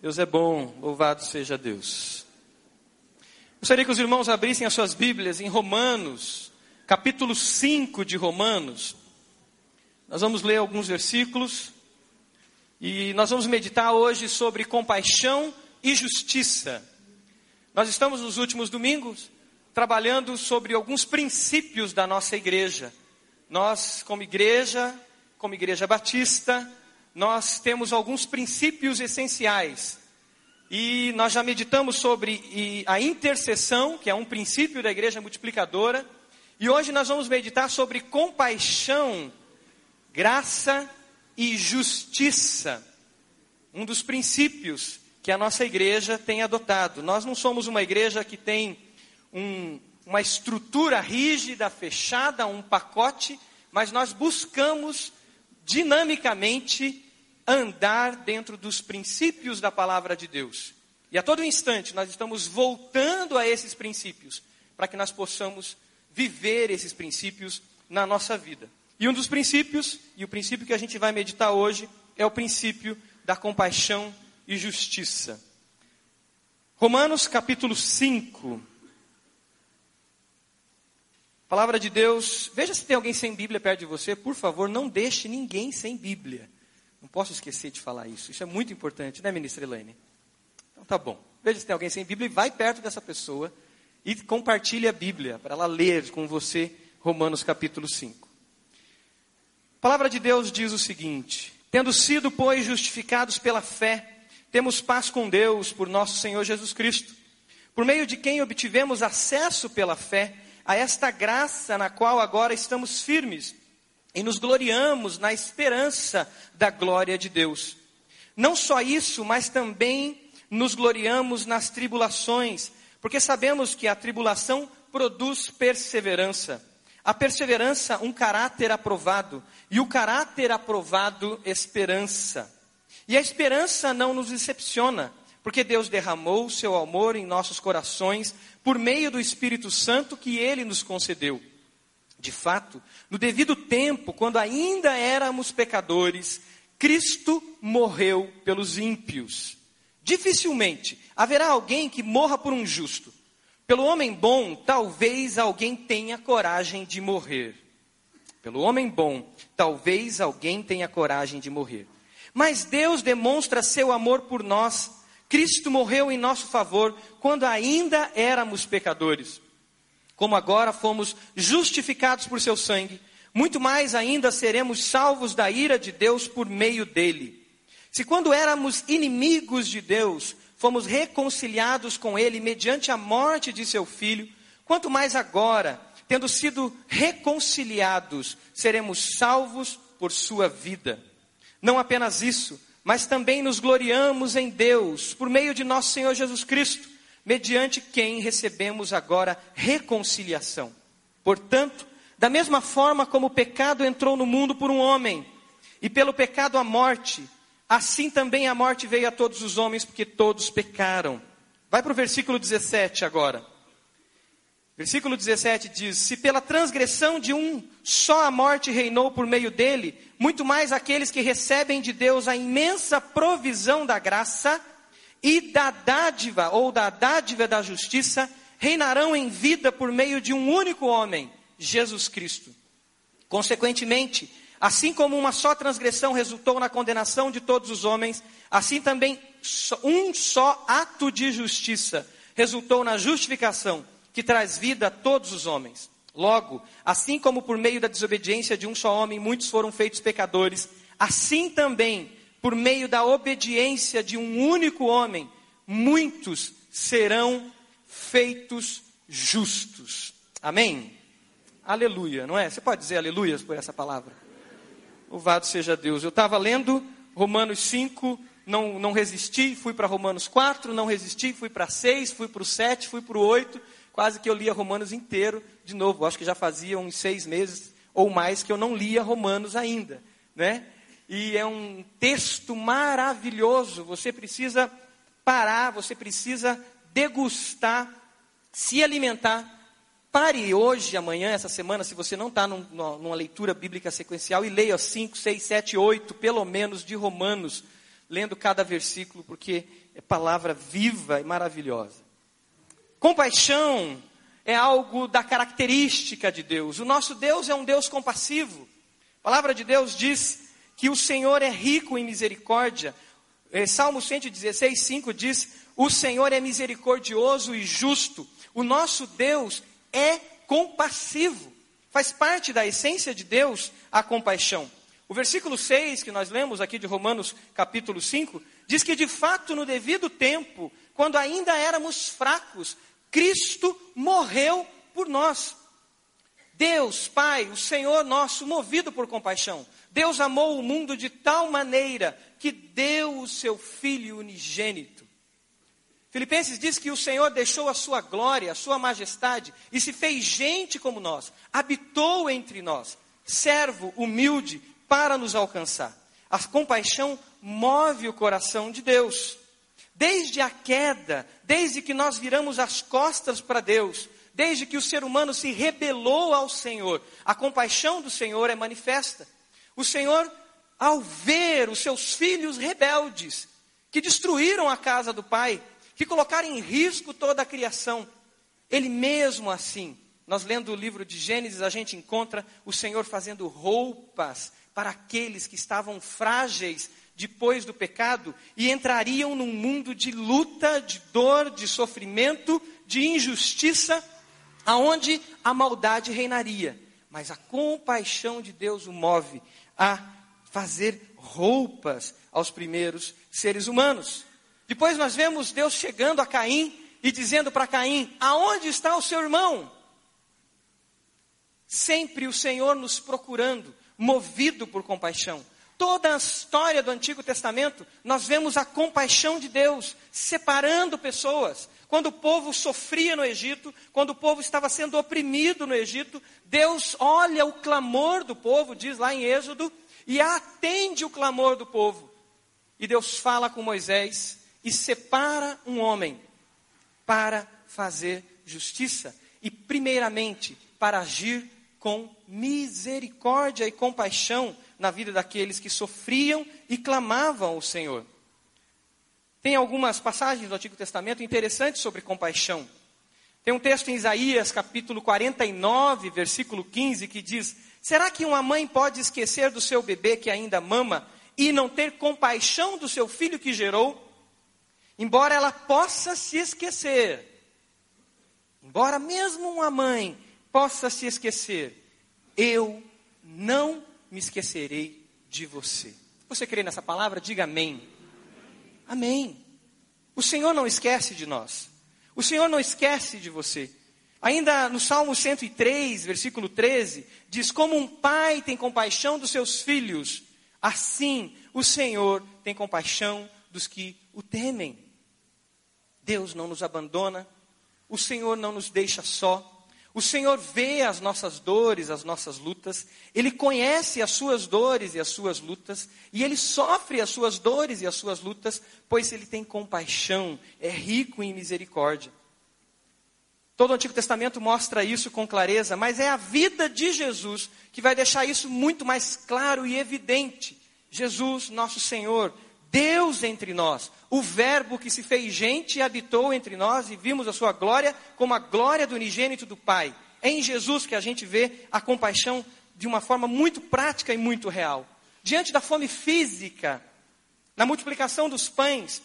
Deus é bom, louvado seja Deus. Gostaria que os irmãos abrissem as suas Bíblias em Romanos, capítulo 5 de Romanos. Nós vamos ler alguns versículos e nós vamos meditar hoje sobre compaixão e justiça. Nós estamos nos últimos domingos trabalhando sobre alguns princípios da nossa igreja. Nós, como igreja, como igreja batista, nós temos alguns princípios essenciais. E nós já meditamos sobre a intercessão, que é um princípio da igreja multiplicadora. E hoje nós vamos meditar sobre compaixão, graça e justiça. Um dos princípios que a nossa igreja tem adotado. Nós não somos uma igreja que tem um, uma estrutura rígida, fechada, um pacote, mas nós buscamos dinamicamente andar dentro dos princípios da palavra de Deus. E a todo instante nós estamos voltando a esses princípios, para que nós possamos viver esses princípios na nossa vida. E um dos princípios, e o princípio que a gente vai meditar hoje, é o princípio da compaixão e justiça. Romanos capítulo 5. Palavra de Deus. Veja se tem alguém sem Bíblia perto de você. Por favor, não deixe ninguém sem Bíblia. Não posso esquecer de falar isso. Isso é muito importante, né, ministra Elaine? Então tá bom. Veja se tem alguém sem Bíblia e vai perto dessa pessoa e compartilhe a Bíblia para ela ler com você Romanos capítulo 5. A palavra de Deus diz o seguinte: Tendo sido, pois, justificados pela fé, temos paz com Deus por nosso Senhor Jesus Cristo, por meio de quem obtivemos acesso pela fé a esta graça na qual agora estamos firmes e nos gloriamos na esperança da glória de Deus. Não só isso, mas também nos gloriamos nas tribulações, porque sabemos que a tribulação produz perseverança a perseverança, um caráter aprovado. E o caráter aprovado, esperança. E a esperança não nos decepciona, porque Deus derramou o seu amor em nossos corações por meio do Espírito Santo que ele nos concedeu. De fato, no devido tempo, quando ainda éramos pecadores, Cristo morreu pelos ímpios. Dificilmente haverá alguém que morra por um justo. Pelo homem bom, talvez alguém tenha coragem de morrer. Pelo homem bom, talvez alguém tenha coragem de morrer. Mas Deus demonstra seu amor por nós. Cristo morreu em nosso favor quando ainda éramos pecadores. Como agora fomos justificados por seu sangue, muito mais ainda seremos salvos da ira de Deus por meio dele. Se quando éramos inimigos de Deus, fomos reconciliados com Ele mediante a morte de seu filho, quanto mais agora, tendo sido reconciliados, seremos salvos por sua vida. Não apenas isso, mas também nos gloriamos em Deus, por meio de nosso Senhor Jesus Cristo, mediante quem recebemos agora reconciliação. Portanto, da mesma forma como o pecado entrou no mundo por um homem, e pelo pecado a morte, Assim também a morte veio a todos os homens, porque todos pecaram. Vai para o versículo 17 agora. Versículo 17 diz: Se pela transgressão de um só a morte reinou por meio dele, muito mais aqueles que recebem de Deus a imensa provisão da graça e da dádiva, ou da dádiva da justiça, reinarão em vida por meio de um único homem, Jesus Cristo. Consequentemente, Assim como uma só transgressão resultou na condenação de todos os homens, assim também um só ato de justiça resultou na justificação, que traz vida a todos os homens. Logo, assim como por meio da desobediência de um só homem muitos foram feitos pecadores, assim também, por meio da obediência de um único homem, muitos serão feitos justos. Amém? Aleluia, não é? Você pode dizer aleluia por essa palavra? Louvado seja Deus. Eu estava lendo Romanos 5, não, não resisti, fui para Romanos 4, não resisti, fui para 6, fui para o 7, fui para o 8. Quase que eu lia Romanos inteiro de novo. Acho que já fazia uns seis meses ou mais que eu não lia Romanos ainda. Né? E é um texto maravilhoso. Você precisa parar, você precisa degustar, se alimentar Pare hoje, amanhã, essa semana, se você não está num, numa leitura bíblica sequencial, e leia 5, 6, 7, 8, pelo menos, de Romanos. lendo cada versículo, porque é palavra viva e maravilhosa. Compaixão é algo da característica de Deus. O nosso Deus é um Deus compassivo. A palavra de Deus diz que o Senhor é rico em misericórdia. É, Salmo 116, 5 diz: O Senhor é misericordioso e justo. O nosso Deus é compassivo. Faz parte da essência de Deus a compaixão. O versículo 6 que nós lemos aqui de Romanos capítulo 5 diz que de fato no devido tempo, quando ainda éramos fracos, Cristo morreu por nós. Deus, Pai, o Senhor nosso, movido por compaixão, Deus amou o mundo de tal maneira que deu o seu Filho unigênito. Filipenses diz que o Senhor deixou a sua glória, a sua majestade e se fez gente como nós, habitou entre nós, servo humilde para nos alcançar. A compaixão move o coração de Deus. Desde a queda, desde que nós viramos as costas para Deus, desde que o ser humano se rebelou ao Senhor, a compaixão do Senhor é manifesta. O Senhor, ao ver os seus filhos rebeldes, que destruíram a casa do Pai, que colocaram em risco toda a criação, Ele mesmo assim, nós lendo o livro de Gênesis, a gente encontra o Senhor fazendo roupas para aqueles que estavam frágeis depois do pecado e entrariam num mundo de luta, de dor, de sofrimento, de injustiça, aonde a maldade reinaria. Mas a compaixão de Deus o move a fazer roupas aos primeiros seres humanos. Depois nós vemos Deus chegando a Caim e dizendo para Caim: Aonde está o seu irmão? Sempre o Senhor nos procurando, movido por compaixão. Toda a história do Antigo Testamento, nós vemos a compaixão de Deus separando pessoas. Quando o povo sofria no Egito, quando o povo estava sendo oprimido no Egito, Deus olha o clamor do povo, diz lá em Êxodo, e atende o clamor do povo. E Deus fala com Moisés e separa um homem para fazer justiça e, primeiramente, para agir com misericórdia e compaixão na vida daqueles que sofriam e clamavam ao Senhor. Tem algumas passagens do Antigo Testamento interessantes sobre compaixão. Tem um texto em Isaías, capítulo 49, versículo 15, que diz: Será que uma mãe pode esquecer do seu bebê que ainda mama e não ter compaixão do seu filho que gerou? Embora ela possa se esquecer, embora mesmo uma mãe possa se esquecer, eu não me esquecerei de você. Você crê nessa palavra? Diga amém. Amém. O Senhor não esquece de nós. O Senhor não esquece de você. Ainda no Salmo 103, versículo 13, diz: Como um pai tem compaixão dos seus filhos, assim o Senhor tem compaixão dos que o temem. Deus não nos abandona, o Senhor não nos deixa só, o Senhor vê as nossas dores, as nossas lutas, Ele conhece as suas dores e as suas lutas, e Ele sofre as suas dores e as suas lutas, pois Ele tem compaixão, é rico em misericórdia. Todo o Antigo Testamento mostra isso com clareza, mas é a vida de Jesus que vai deixar isso muito mais claro e evidente. Jesus, nosso Senhor, Deus entre nós, o Verbo que se fez gente e habitou entre nós e vimos a sua glória como a glória do unigênito do Pai. É em Jesus que a gente vê a compaixão de uma forma muito prática e muito real. Diante da fome física, na multiplicação dos pães,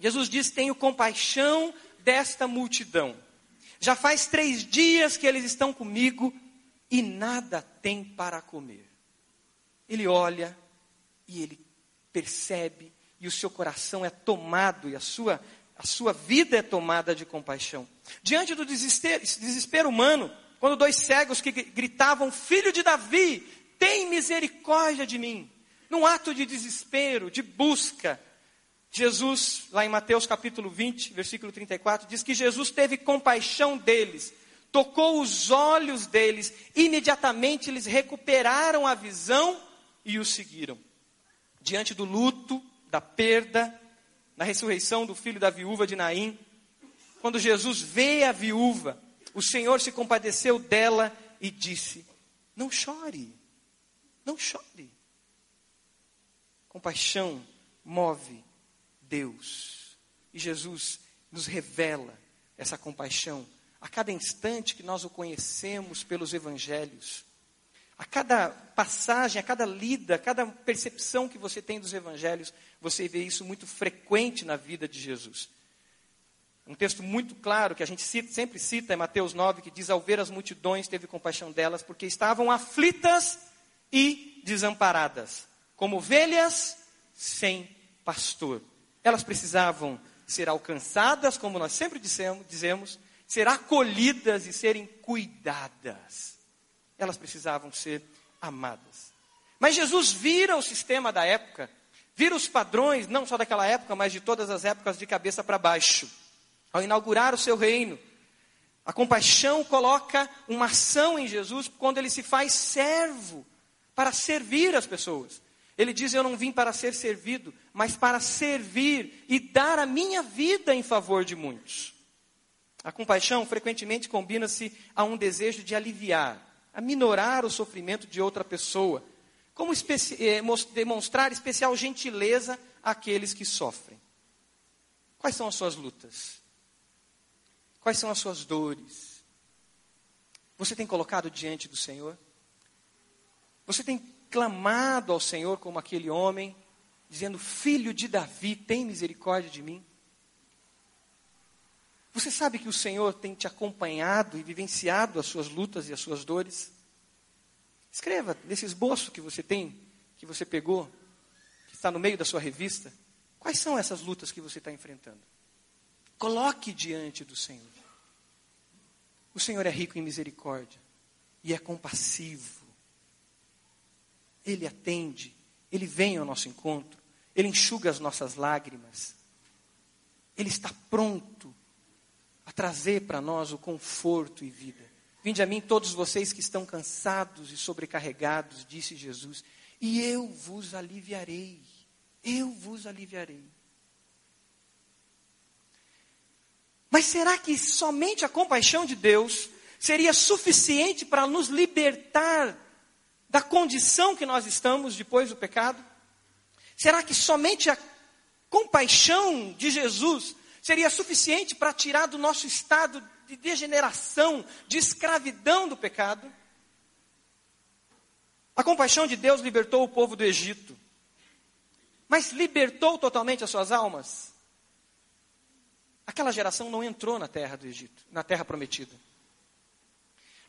Jesus diz: Tenho compaixão desta multidão. Já faz três dias que eles estão comigo e nada tem para comer. Ele olha e ele percebe e o seu coração é tomado e a sua, a sua vida é tomada de compaixão. Diante do desespero, desespero humano, quando dois cegos que gritavam, filho de Davi, tem misericórdia de mim. Num ato de desespero, de busca, Jesus, lá em Mateus capítulo 20, versículo 34, diz que Jesus teve compaixão deles, tocou os olhos deles, imediatamente eles recuperaram a visão e o seguiram diante do luto, da perda, na ressurreição do filho da viúva de Naim. Quando Jesus vê a viúva, o Senhor se compadeceu dela e disse: Não chore, não chore. Compaixão move Deus. E Jesus nos revela essa compaixão a cada instante que nós o conhecemos pelos evangelhos. A cada passagem, a cada lida, a cada percepção que você tem dos evangelhos, você vê isso muito frequente na vida de Jesus. Um texto muito claro que a gente cita, sempre cita é Mateus 9, que diz: Ao ver as multidões, teve compaixão delas, porque estavam aflitas e desamparadas, como ovelhas sem pastor. Elas precisavam ser alcançadas, como nós sempre dissemos, dizemos, ser acolhidas e serem cuidadas. Elas precisavam ser amadas. Mas Jesus vira o sistema da época, vira os padrões, não só daquela época, mas de todas as épocas, de cabeça para baixo. Ao inaugurar o seu reino, a compaixão coloca uma ação em Jesus quando ele se faz servo para servir as pessoas. Ele diz: Eu não vim para ser servido, mas para servir e dar a minha vida em favor de muitos. A compaixão frequentemente combina-se a um desejo de aliviar, a minorar o sofrimento de outra pessoa, como especi eh, demonstrar especial gentileza àqueles que sofrem. Quais são as suas lutas? Quais são as suas dores? Você tem colocado diante do Senhor? Você tem clamado ao Senhor como aquele homem, dizendo: Filho de Davi, tem misericórdia de mim? Você sabe que o Senhor tem te acompanhado e vivenciado as suas lutas e as suas dores? Escreva nesse esboço que você tem, que você pegou, que está no meio da sua revista, quais são essas lutas que você está enfrentando? Coloque diante do Senhor. O Senhor é rico em misericórdia e é compassivo. Ele atende, ele vem ao nosso encontro, ele enxuga as nossas lágrimas. Ele está pronto a trazer para nós o conforto e vida. Vinde a mim todos vocês que estão cansados e sobrecarregados, disse Jesus, e eu vos aliviarei. Eu vos aliviarei. Mas será que somente a compaixão de Deus seria suficiente para nos libertar da condição que nós estamos depois do pecado? Será que somente a compaixão de Jesus seria suficiente para tirar do nosso estado de degeneração, de escravidão do pecado? A compaixão de Deus libertou o povo do Egito, mas libertou totalmente as suas almas? Aquela geração não entrou na terra do Egito, na terra prometida.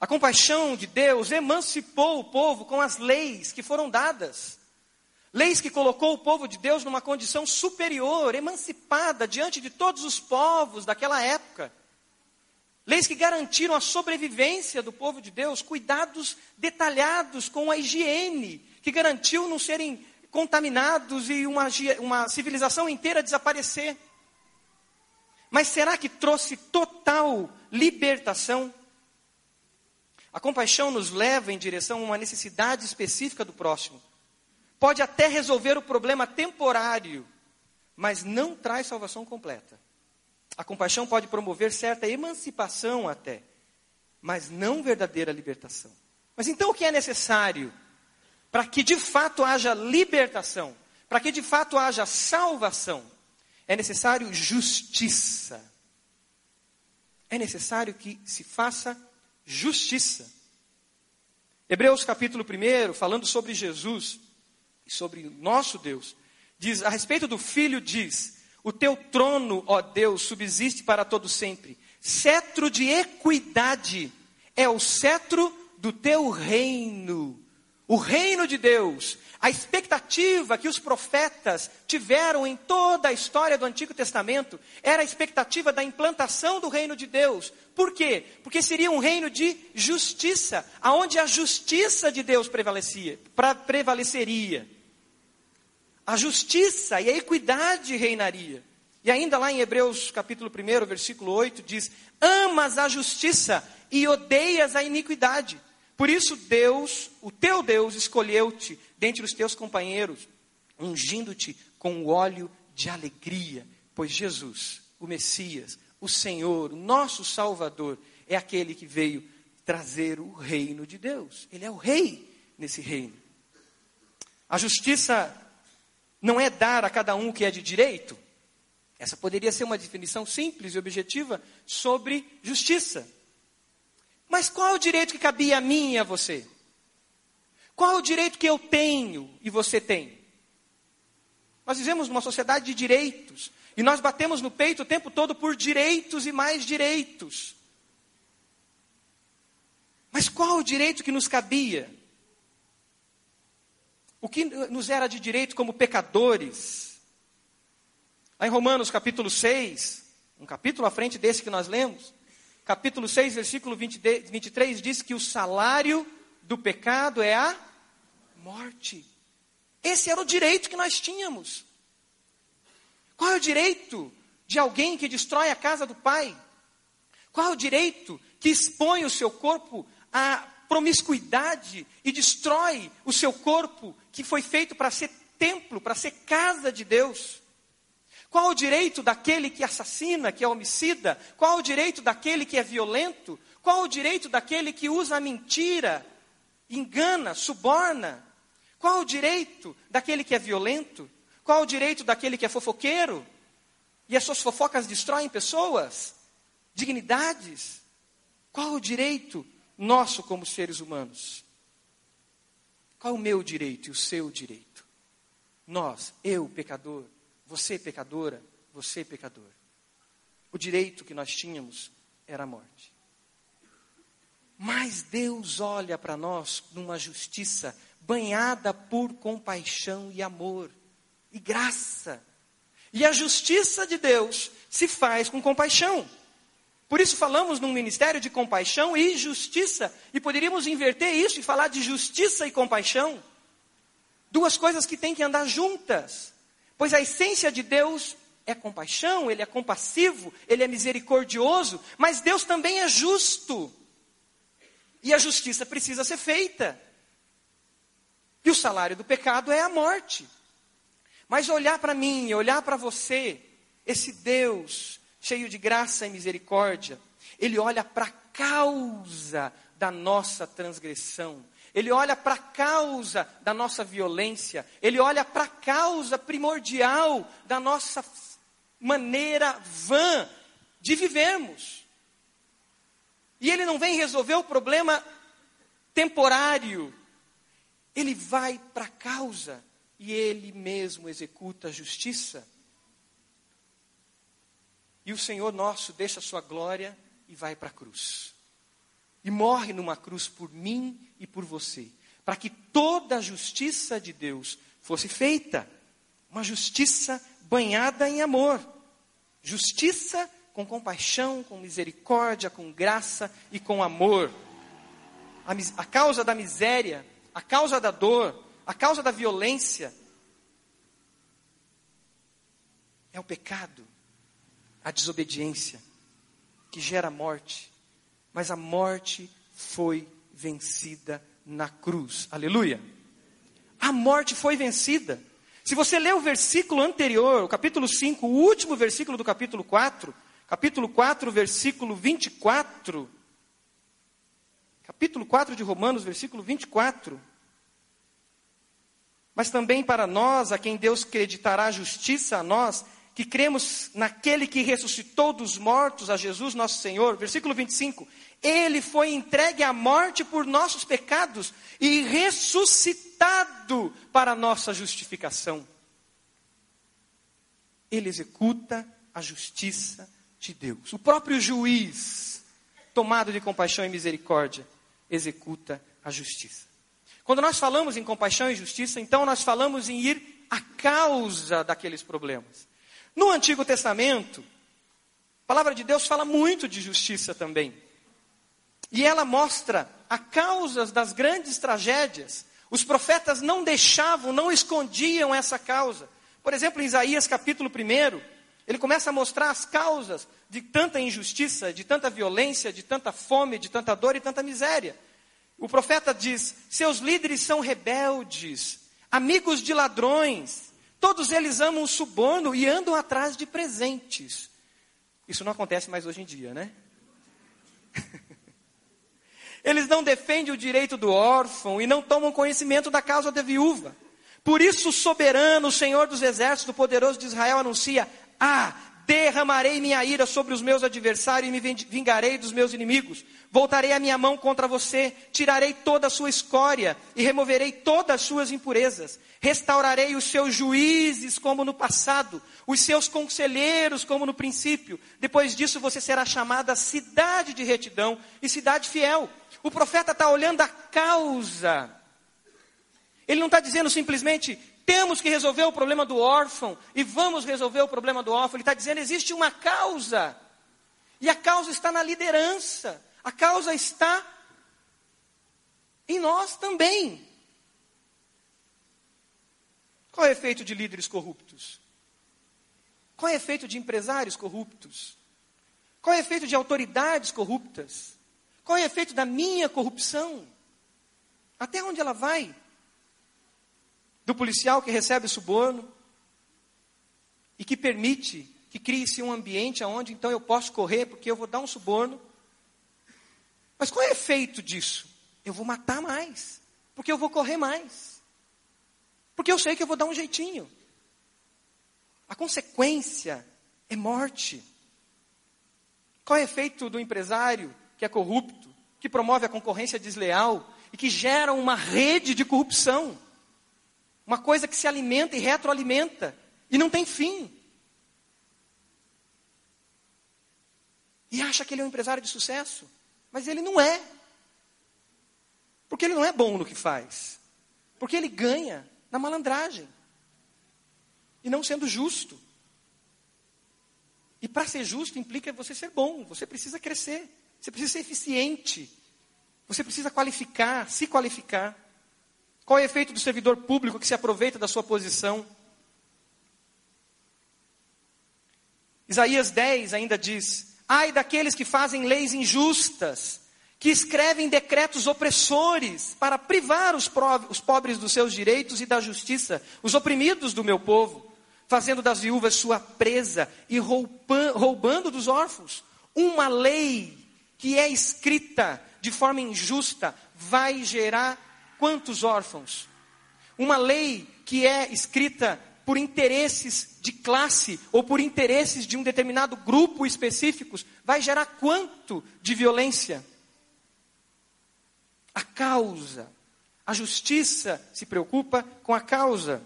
A compaixão de Deus emancipou o povo com as leis que foram dadas. Leis que colocou o povo de Deus numa condição superior, emancipada diante de todos os povos daquela época. Leis que garantiram a sobrevivência do povo de Deus, cuidados detalhados com a higiene, que garantiu não serem contaminados e uma, uma civilização inteira desaparecer. Mas será que trouxe total libertação? A compaixão nos leva em direção a uma necessidade específica do próximo. Pode até resolver o problema temporário, mas não traz salvação completa. A compaixão pode promover certa emancipação até, mas não verdadeira libertação. Mas então o que é necessário para que de fato haja libertação, para que de fato haja salvação? É necessário justiça. É necessário que se faça justiça. Hebreus capítulo 1, falando sobre Jesus e sobre o nosso Deus, diz a respeito do filho diz: "O teu trono, ó Deus, subsiste para todo sempre. Cetro de equidade é o cetro do teu reino." O reino de Deus a expectativa que os profetas tiveram em toda a história do Antigo Testamento era a expectativa da implantação do reino de Deus. Por quê? Porque seria um reino de justiça, aonde a justiça de Deus prevalecia, pra, prevaleceria. A justiça e a equidade reinaria. E ainda lá em Hebreus capítulo 1, versículo 8, diz: Amas a justiça e odeias a iniquidade. Por isso Deus, o teu Deus, escolheu-te dentre os teus companheiros, ungindo-te com o óleo de alegria, pois Jesus, o Messias, o Senhor, o nosso Salvador, é aquele que veio trazer o reino de Deus. Ele é o rei nesse reino. A justiça não é dar a cada um o que é de direito? Essa poderia ser uma definição simples e objetiva sobre justiça. Mas qual é o direito que cabia a mim e a você? Qual é o direito que eu tenho e você tem? Nós vivemos numa sociedade de direitos. E nós batemos no peito o tempo todo por direitos e mais direitos. Mas qual o direito que nos cabia? O que nos era de direito como pecadores? Lá em Romanos capítulo 6, um capítulo à frente desse que nós lemos, capítulo 6, versículo 20, 23, diz que o salário do pecado é a morte. Esse era o direito que nós tínhamos. Qual é o direito de alguém que destrói a casa do pai? Qual é o direito que expõe o seu corpo à promiscuidade e destrói o seu corpo que foi feito para ser templo, para ser casa de Deus? Qual o direito daquele que assassina, que é homicida? Qual o direito daquele que é violento? Qual o direito daquele que usa a mentira, engana, suborna? Qual o direito daquele que é violento? Qual o direito daquele que é fofoqueiro? E as suas fofocas destroem pessoas, dignidades? Qual o direito nosso como seres humanos? Qual o meu direito e o seu direito? Nós, eu, pecador, você, pecadora, você, pecador. O direito que nós tínhamos era a morte. Mas Deus olha para nós numa justiça banhada por compaixão e amor e graça. E a justiça de Deus se faz com compaixão. Por isso falamos num ministério de compaixão e justiça, e poderíamos inverter isso e falar de justiça e compaixão. Duas coisas que têm que andar juntas. Pois a essência de Deus é compaixão, ele é compassivo, ele é misericordioso, mas Deus também é justo. E a justiça precisa ser feita. E o salário do pecado é a morte. Mas olhar para mim, olhar para você, esse Deus cheio de graça e misericórdia, ele olha para a causa da nossa transgressão. Ele olha para a causa da nossa violência, ele olha para a causa primordial da nossa maneira vã de vivermos. E ele não vem resolver o problema temporário ele vai para a causa e ele mesmo executa a justiça. E o Senhor nosso deixa a sua glória e vai para a cruz. E morre numa cruz por mim e por você, para que toda a justiça de Deus fosse feita. Uma justiça banhada em amor. Justiça com compaixão, com misericórdia, com graça e com amor. A, a causa da miséria a causa da dor, a causa da violência, é o pecado, a desobediência, que gera morte. Mas a morte foi vencida na cruz. Aleluia! A morte foi vencida. Se você ler o versículo anterior, o capítulo 5, o último versículo do capítulo 4, capítulo 4, versículo 24, capítulo 4 de Romanos, versículo 24. Mas também para nós, a quem Deus creditará justiça a nós, que cremos naquele que ressuscitou dos mortos, a Jesus nosso Senhor. Versículo 25. Ele foi entregue à morte por nossos pecados e ressuscitado para nossa justificação. Ele executa a justiça de Deus. O próprio juiz, tomado de compaixão e misericórdia, executa a justiça. Quando nós falamos em compaixão e justiça, então nós falamos em ir à causa daqueles problemas. No Antigo Testamento, a palavra de Deus fala muito de justiça também. E ela mostra a causas das grandes tragédias. Os profetas não deixavam, não escondiam essa causa. Por exemplo, em Isaías capítulo 1, ele começa a mostrar as causas de tanta injustiça, de tanta violência, de tanta fome, de tanta dor e tanta miséria. O profeta diz: seus líderes são rebeldes, amigos de ladrões, todos eles amam o suborno e andam atrás de presentes. Isso não acontece mais hoje em dia, né? Eles não defendem o direito do órfão e não tomam conhecimento da causa da viúva. Por isso o soberano, o Senhor dos exércitos, o poderoso de Israel anuncia: Ah, derramarei minha ira sobre os meus adversários e me vingarei dos meus inimigos. Voltarei a minha mão contra você, tirarei toda a sua escória e removerei todas as suas impurezas. Restaurarei os seus juízes como no passado, os seus conselheiros como no princípio. Depois disso você será chamada cidade de retidão e cidade fiel. O profeta está olhando a causa. Ele não está dizendo simplesmente temos que resolver o problema do órfão e vamos resolver o problema do órfão. Ele está dizendo existe uma causa. E a causa está na liderança. A causa está em nós também. Qual é o efeito de líderes corruptos? Qual é o efeito de empresários corruptos? Qual é o efeito de autoridades corruptas? Qual é o efeito da minha corrupção? Até onde ela vai? Do policial que recebe suborno e que permite que crie-se um ambiente onde então eu posso correr porque eu vou dar um suborno mas qual é o efeito disso? Eu vou matar mais, porque eu vou correr mais, porque eu sei que eu vou dar um jeitinho. A consequência é morte. Qual é o efeito do empresário que é corrupto, que promove a concorrência desleal e que gera uma rede de corrupção? Uma coisa que se alimenta e retroalimenta e não tem fim. E acha que ele é um empresário de sucesso. Mas ele não é. Porque ele não é bom no que faz. Porque ele ganha na malandragem. E não sendo justo. E para ser justo implica você ser bom, você precisa crescer, você precisa ser eficiente, você precisa qualificar, se qualificar. Qual é o efeito do servidor público que se aproveita da sua posição? Isaías 10 ainda diz: Ai daqueles que fazem leis injustas, que escrevem decretos opressores para privar os, os pobres dos seus direitos e da justiça, os oprimidos do meu povo, fazendo das viúvas sua presa e roubando dos órfãos. Uma lei que é escrita de forma injusta vai gerar quantos órfãos? Uma lei que é escrita por interesses de classe ou por interesses de um determinado grupo específicos, vai gerar quanto de violência? A causa. A justiça se preocupa com a causa.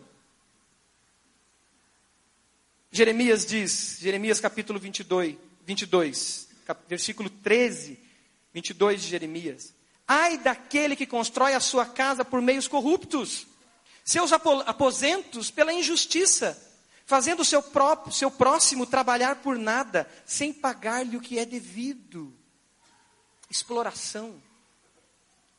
Jeremias diz, Jeremias capítulo 22, 22 versículo 13, 22 de Jeremias. Ai daquele que constrói a sua casa por meios corruptos seus aposentos pela injustiça, fazendo o seu, próprio, seu próximo trabalhar por nada, sem pagar-lhe o que é devido. Exploração.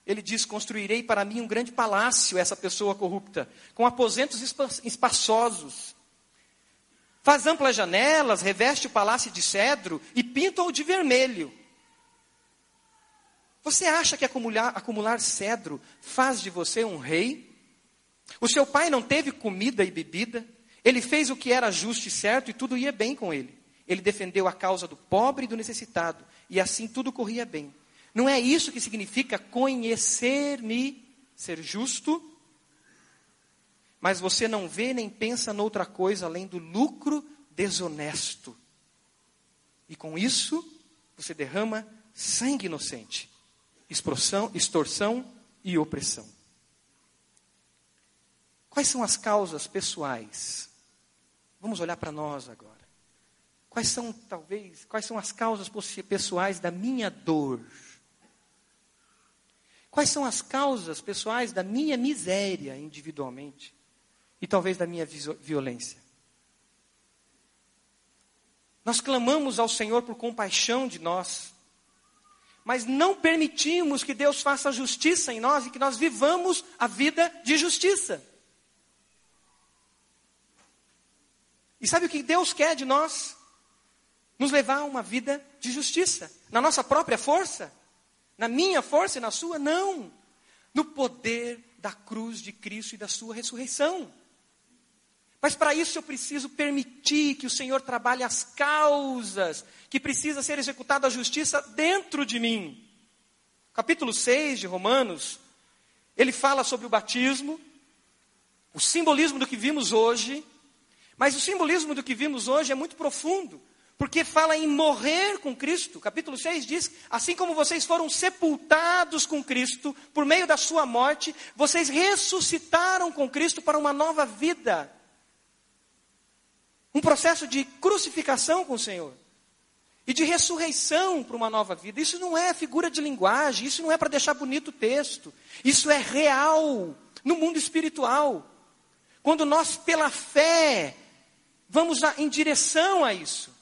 Ele diz: Construirei para mim um grande palácio, essa pessoa corrupta, com aposentos espaçosos. Faz amplas janelas, reveste o palácio de cedro e pinta-o de vermelho. Você acha que acumular, acumular cedro faz de você um rei? O seu pai não teve comida e bebida, ele fez o que era justo e certo e tudo ia bem com ele. Ele defendeu a causa do pobre e do necessitado, e assim tudo corria bem. Não é isso que significa conhecer-me, ser justo? Mas você não vê nem pensa noutra coisa além do lucro desonesto. E com isso, você derrama sangue inocente, extorsão, extorsão e opressão. Quais são as causas pessoais? Vamos olhar para nós agora. Quais são, talvez, quais são as causas pessoais da minha dor? Quais são as causas pessoais da minha miséria individualmente? E talvez da minha violência? Nós clamamos ao Senhor por compaixão de nós, mas não permitimos que Deus faça justiça em nós e que nós vivamos a vida de justiça. E sabe o que Deus quer de nós? Nos levar a uma vida de justiça. Na nossa própria força? Na minha força e na sua? Não. No poder da cruz de Cristo e da sua ressurreição. Mas para isso eu preciso permitir que o Senhor trabalhe as causas que precisa ser executada a justiça dentro de mim. Capítulo 6 de Romanos, ele fala sobre o batismo, o simbolismo do que vimos hoje, mas o simbolismo do que vimos hoje é muito profundo, porque fala em morrer com Cristo. Capítulo 6 diz: Assim como vocês foram sepultados com Cristo por meio da sua morte, vocês ressuscitaram com Cristo para uma nova vida. Um processo de crucificação com o Senhor e de ressurreição para uma nova vida. Isso não é figura de linguagem, isso não é para deixar bonito o texto. Isso é real no mundo espiritual. Quando nós, pela fé, vamos em direção a isso.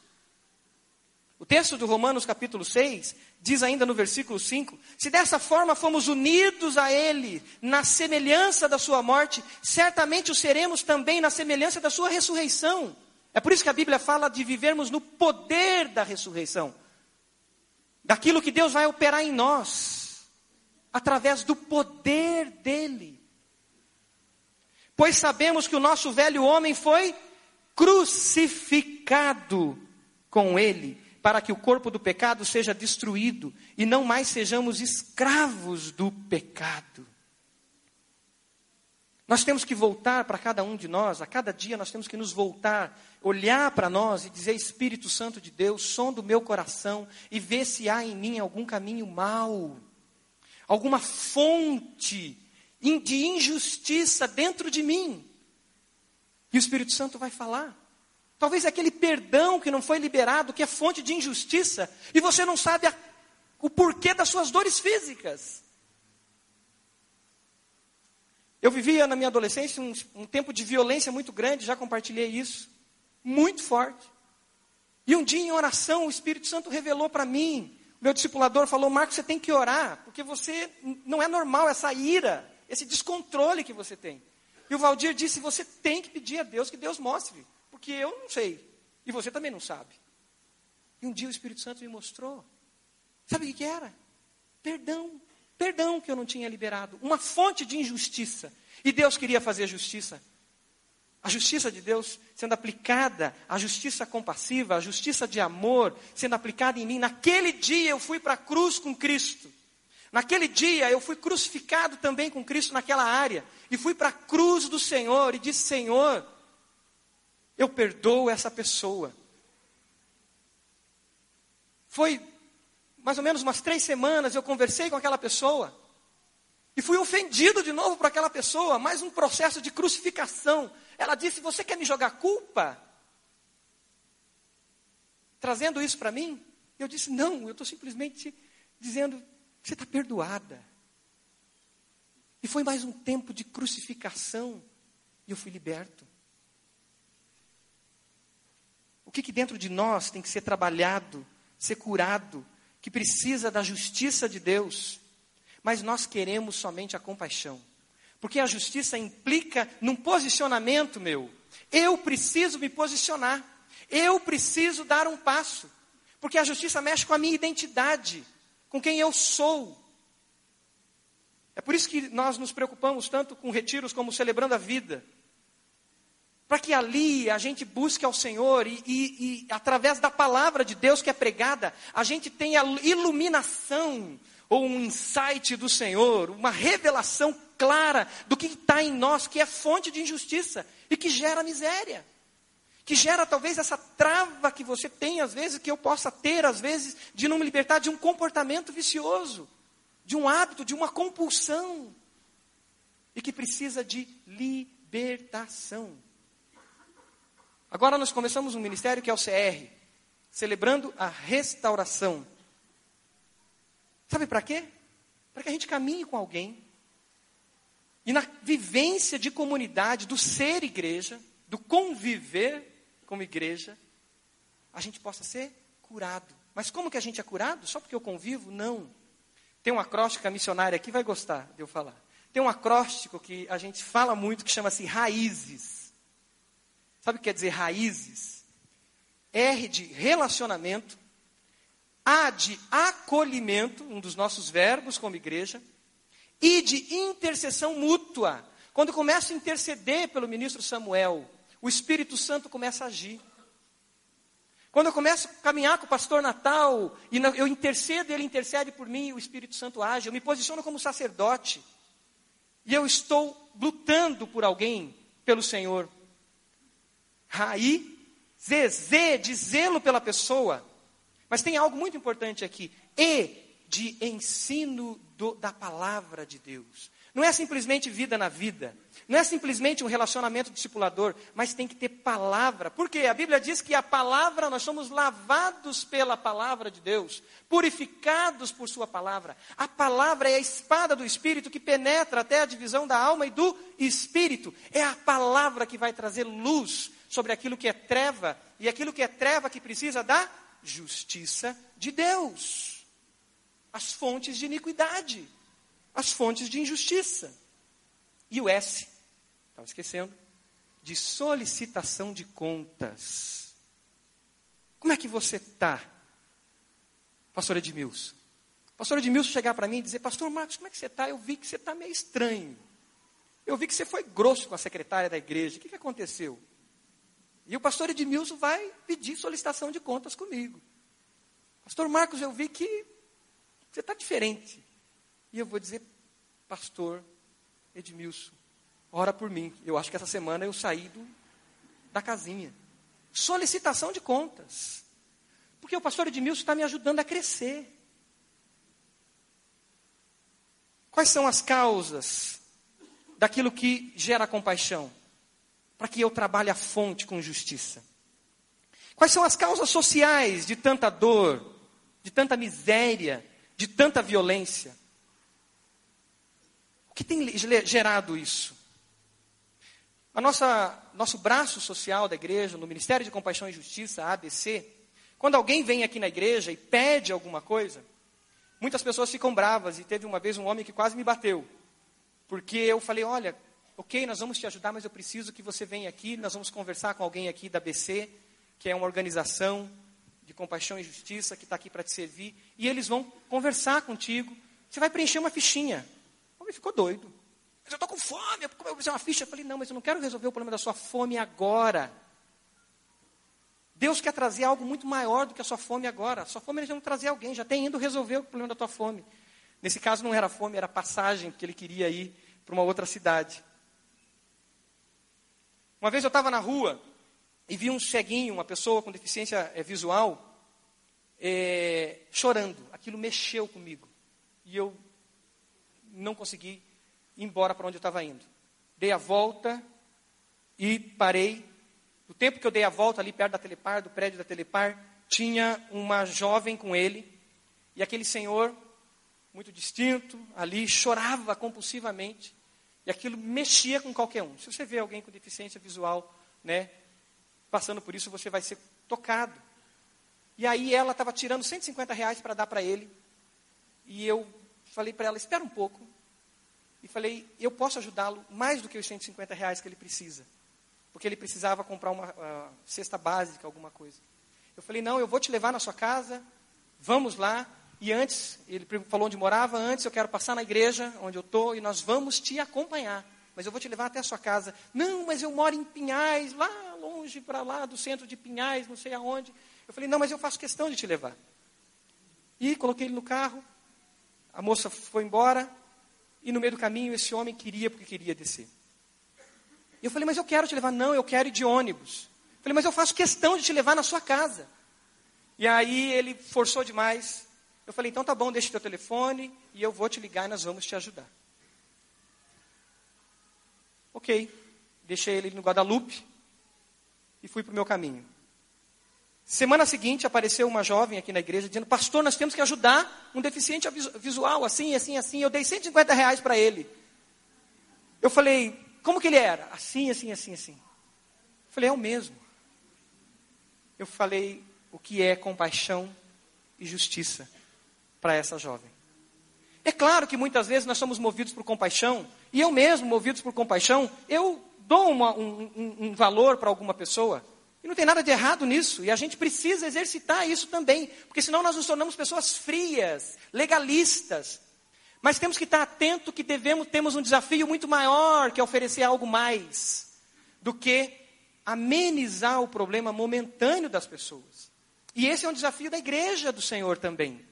O texto do Romanos capítulo 6 diz ainda no versículo 5: Se dessa forma fomos unidos a Ele na semelhança da Sua morte, certamente o seremos também na semelhança da Sua ressurreição. É por isso que a Bíblia fala de vivermos no poder da ressurreição, daquilo que Deus vai operar em nós, através do poder dEle. Pois sabemos que o nosso velho homem foi crucificado com Ele para que o corpo do pecado seja destruído e não mais sejamos escravos do pecado. Nós temos que voltar para cada um de nós, a cada dia nós temos que nos voltar, olhar para nós e dizer: Espírito Santo de Deus, som do meu coração e ver se há em mim algum caminho mau, alguma fonte de injustiça dentro de mim. E o Espírito Santo vai falar. Talvez aquele perdão que não foi liberado, que é fonte de injustiça, e você não sabe a, o porquê das suas dores físicas. Eu vivia na minha adolescência um, um tempo de violência muito grande, já compartilhei isso, muito forte. E um dia em oração, o Espírito Santo revelou para mim, meu discipulador falou: Marcos, você tem que orar, porque você não é normal essa ira, esse descontrole que você tem. E o Valdir disse: você tem que pedir a Deus que Deus mostre porque eu não sei. E você também não sabe. E um dia o Espírito Santo me mostrou. Sabe o que, era? Perdão. Perdão que eu não tinha liberado. Uma fonte de injustiça. E Deus queria fazer justiça. A justiça de Deus sendo aplicada, a justiça compassiva, a justiça de amor sendo aplicada em mim. Naquele dia eu fui para a cruz com Cristo. Naquele dia eu fui crucificado também com Cristo naquela área. E fui para a cruz do Senhor e disse: Senhor, eu perdoo essa pessoa. Foi mais ou menos umas três semanas, eu conversei com aquela pessoa. E fui ofendido de novo por aquela pessoa, mais um processo de crucificação. Ela disse: Você quer me jogar culpa? Trazendo isso para mim? Eu disse: Não, eu estou simplesmente dizendo: Você está perdoada. E foi mais um tempo de crucificação. E eu fui liberto. O que, que dentro de nós tem que ser trabalhado, ser curado, que precisa da justiça de Deus, mas nós queremos somente a compaixão. Porque a justiça implica num posicionamento meu. Eu preciso me posicionar. Eu preciso dar um passo. Porque a justiça mexe com a minha identidade, com quem eu sou. É por isso que nós nos preocupamos tanto com retiros como celebrando a vida para que ali a gente busque ao Senhor e, e, e, através da palavra de Deus que é pregada, a gente tenha iluminação ou um insight do Senhor, uma revelação clara do que está em nós, que é fonte de injustiça e que gera miséria. Que gera talvez essa trava que você tem, às vezes, que eu possa ter, às vezes, de não me libertar de um comportamento vicioso, de um hábito, de uma compulsão, e que precisa de libertação. Agora nós começamos um ministério que é o CR, celebrando a restauração. Sabe para quê? Para que a gente caminhe com alguém. E na vivência de comunidade, do ser igreja, do conviver como igreja, a gente possa ser curado. Mas como que a gente é curado? Só porque eu convivo? Não. Tem um acróstico, a missionária aqui vai gostar de eu falar. Tem um acróstico que a gente fala muito que chama-se raízes. Sabe o que quer dizer raízes? R de relacionamento, A de acolhimento, um dos nossos verbos como igreja, e de intercessão mútua. Quando eu começo a interceder pelo ministro Samuel, o Espírito Santo começa a agir. Quando eu começo a caminhar com o pastor Natal, e eu intercedo ele intercede por mim, o Espírito Santo age. Eu me posiciono como sacerdote. E eu estou lutando por alguém pelo Senhor. Raí, zezê, de zelo pela pessoa. Mas tem algo muito importante aqui. E de ensino do, da palavra de Deus. Não é simplesmente vida na vida. Não é simplesmente um relacionamento discipulador, mas tem que ter palavra. Porque a Bíblia diz que a palavra, nós somos lavados pela palavra de Deus, purificados por Sua palavra. A palavra é a espada do Espírito que penetra até a divisão da alma e do Espírito. É a palavra que vai trazer luz sobre aquilo que é treva e aquilo que é treva que precisa da justiça de Deus. As fontes de iniquidade as fontes de injustiça. E o S, estava esquecendo, de solicitação de contas. Como é que você está, pastor Edmilson? Pastor Edmilson chegar para mim e dizer, pastor Marcos, como é que você está? Eu vi que você está meio estranho. Eu vi que você foi grosso com a secretária da igreja. O que, que aconteceu? E o pastor Edmilson vai pedir solicitação de contas comigo. Pastor Marcos, eu vi que você está diferente. E eu vou dizer, pastor Edmilson, ora por mim. Eu acho que essa semana eu saí do, da casinha. Solicitação de contas. Porque o pastor Edmilson está me ajudando a crescer. Quais são as causas daquilo que gera compaixão? Para que eu trabalhe a fonte com justiça. Quais são as causas sociais de tanta dor, de tanta miséria, de tanta violência? O que tem gerado isso? A nossa, nosso braço social da igreja, no Ministério de Compaixão e Justiça, ABC, quando alguém vem aqui na igreja e pede alguma coisa, muitas pessoas ficam bravas. E teve uma vez um homem que quase me bateu. Porque eu falei: olha, ok, nós vamos te ajudar, mas eu preciso que você venha aqui. Nós vamos conversar com alguém aqui da ABC, que é uma organização de compaixão e justiça que está aqui para te servir. E eles vão conversar contigo. Você vai preencher uma fichinha homem ficou doido. Mas eu estou com fome, como eu vou fazer uma ficha? Eu falei, não, mas eu não quero resolver o problema da sua fome agora. Deus quer trazer algo muito maior do que a sua fome agora. A sua fome ele já não trazer alguém, já tem indo resolver o problema da tua fome. Nesse caso não era fome, era passagem, porque ele queria ir para uma outra cidade. Uma vez eu estava na rua e vi um ceguinho, uma pessoa com deficiência é, visual, é, chorando. Aquilo mexeu comigo. E eu não consegui ir embora para onde eu estava indo. Dei a volta e parei. No tempo que eu dei a volta ali perto da Telepar, do prédio da Telepar, tinha uma jovem com ele. E aquele senhor, muito distinto, ali chorava compulsivamente. E aquilo mexia com qualquer um. Se você vê alguém com deficiência visual, né, passando por isso, você vai ser tocado. E aí ela estava tirando 150 reais para dar para ele. E eu falei para ela, espera um pouco. E falei, eu posso ajudá-lo mais do que os 150 reais que ele precisa. Porque ele precisava comprar uma uh, cesta básica, alguma coisa. Eu falei, não, eu vou te levar na sua casa, vamos lá. E antes, ele falou onde morava, antes eu quero passar na igreja onde eu estou e nós vamos te acompanhar. Mas eu vou te levar até a sua casa. Não, mas eu moro em Pinhais, lá longe, para lá do centro de Pinhais, não sei aonde. Eu falei, não, mas eu faço questão de te levar. E coloquei ele no carro, a moça foi embora e no meio do caminho esse homem queria porque queria descer. E eu falei, mas eu quero te levar. Não, eu quero ir de ônibus. Eu falei, mas eu faço questão de te levar na sua casa. E aí ele forçou demais. Eu falei, então tá bom, deixa o teu telefone e eu vou te ligar e nós vamos te ajudar. Ok, deixei ele no Guadalupe e fui para o meu caminho. Semana seguinte apareceu uma jovem aqui na igreja dizendo: Pastor, nós temos que ajudar um deficiente visual, assim, assim, assim. Eu dei 150 reais para ele. Eu falei: Como que ele era? Assim, assim, assim, assim. Eu falei: É o mesmo. Eu falei: O que é compaixão e justiça para essa jovem? É claro que muitas vezes nós somos movidos por compaixão, e eu mesmo, movidos por compaixão, eu dou uma, um, um, um valor para alguma pessoa. E não tem nada de errado nisso. E a gente precisa exercitar isso também. Porque senão nós nos tornamos pessoas frias, legalistas. Mas temos que estar atento que devemos, temos um desafio muito maior que é oferecer algo mais do que amenizar o problema momentâneo das pessoas. E esse é um desafio da igreja do Senhor também.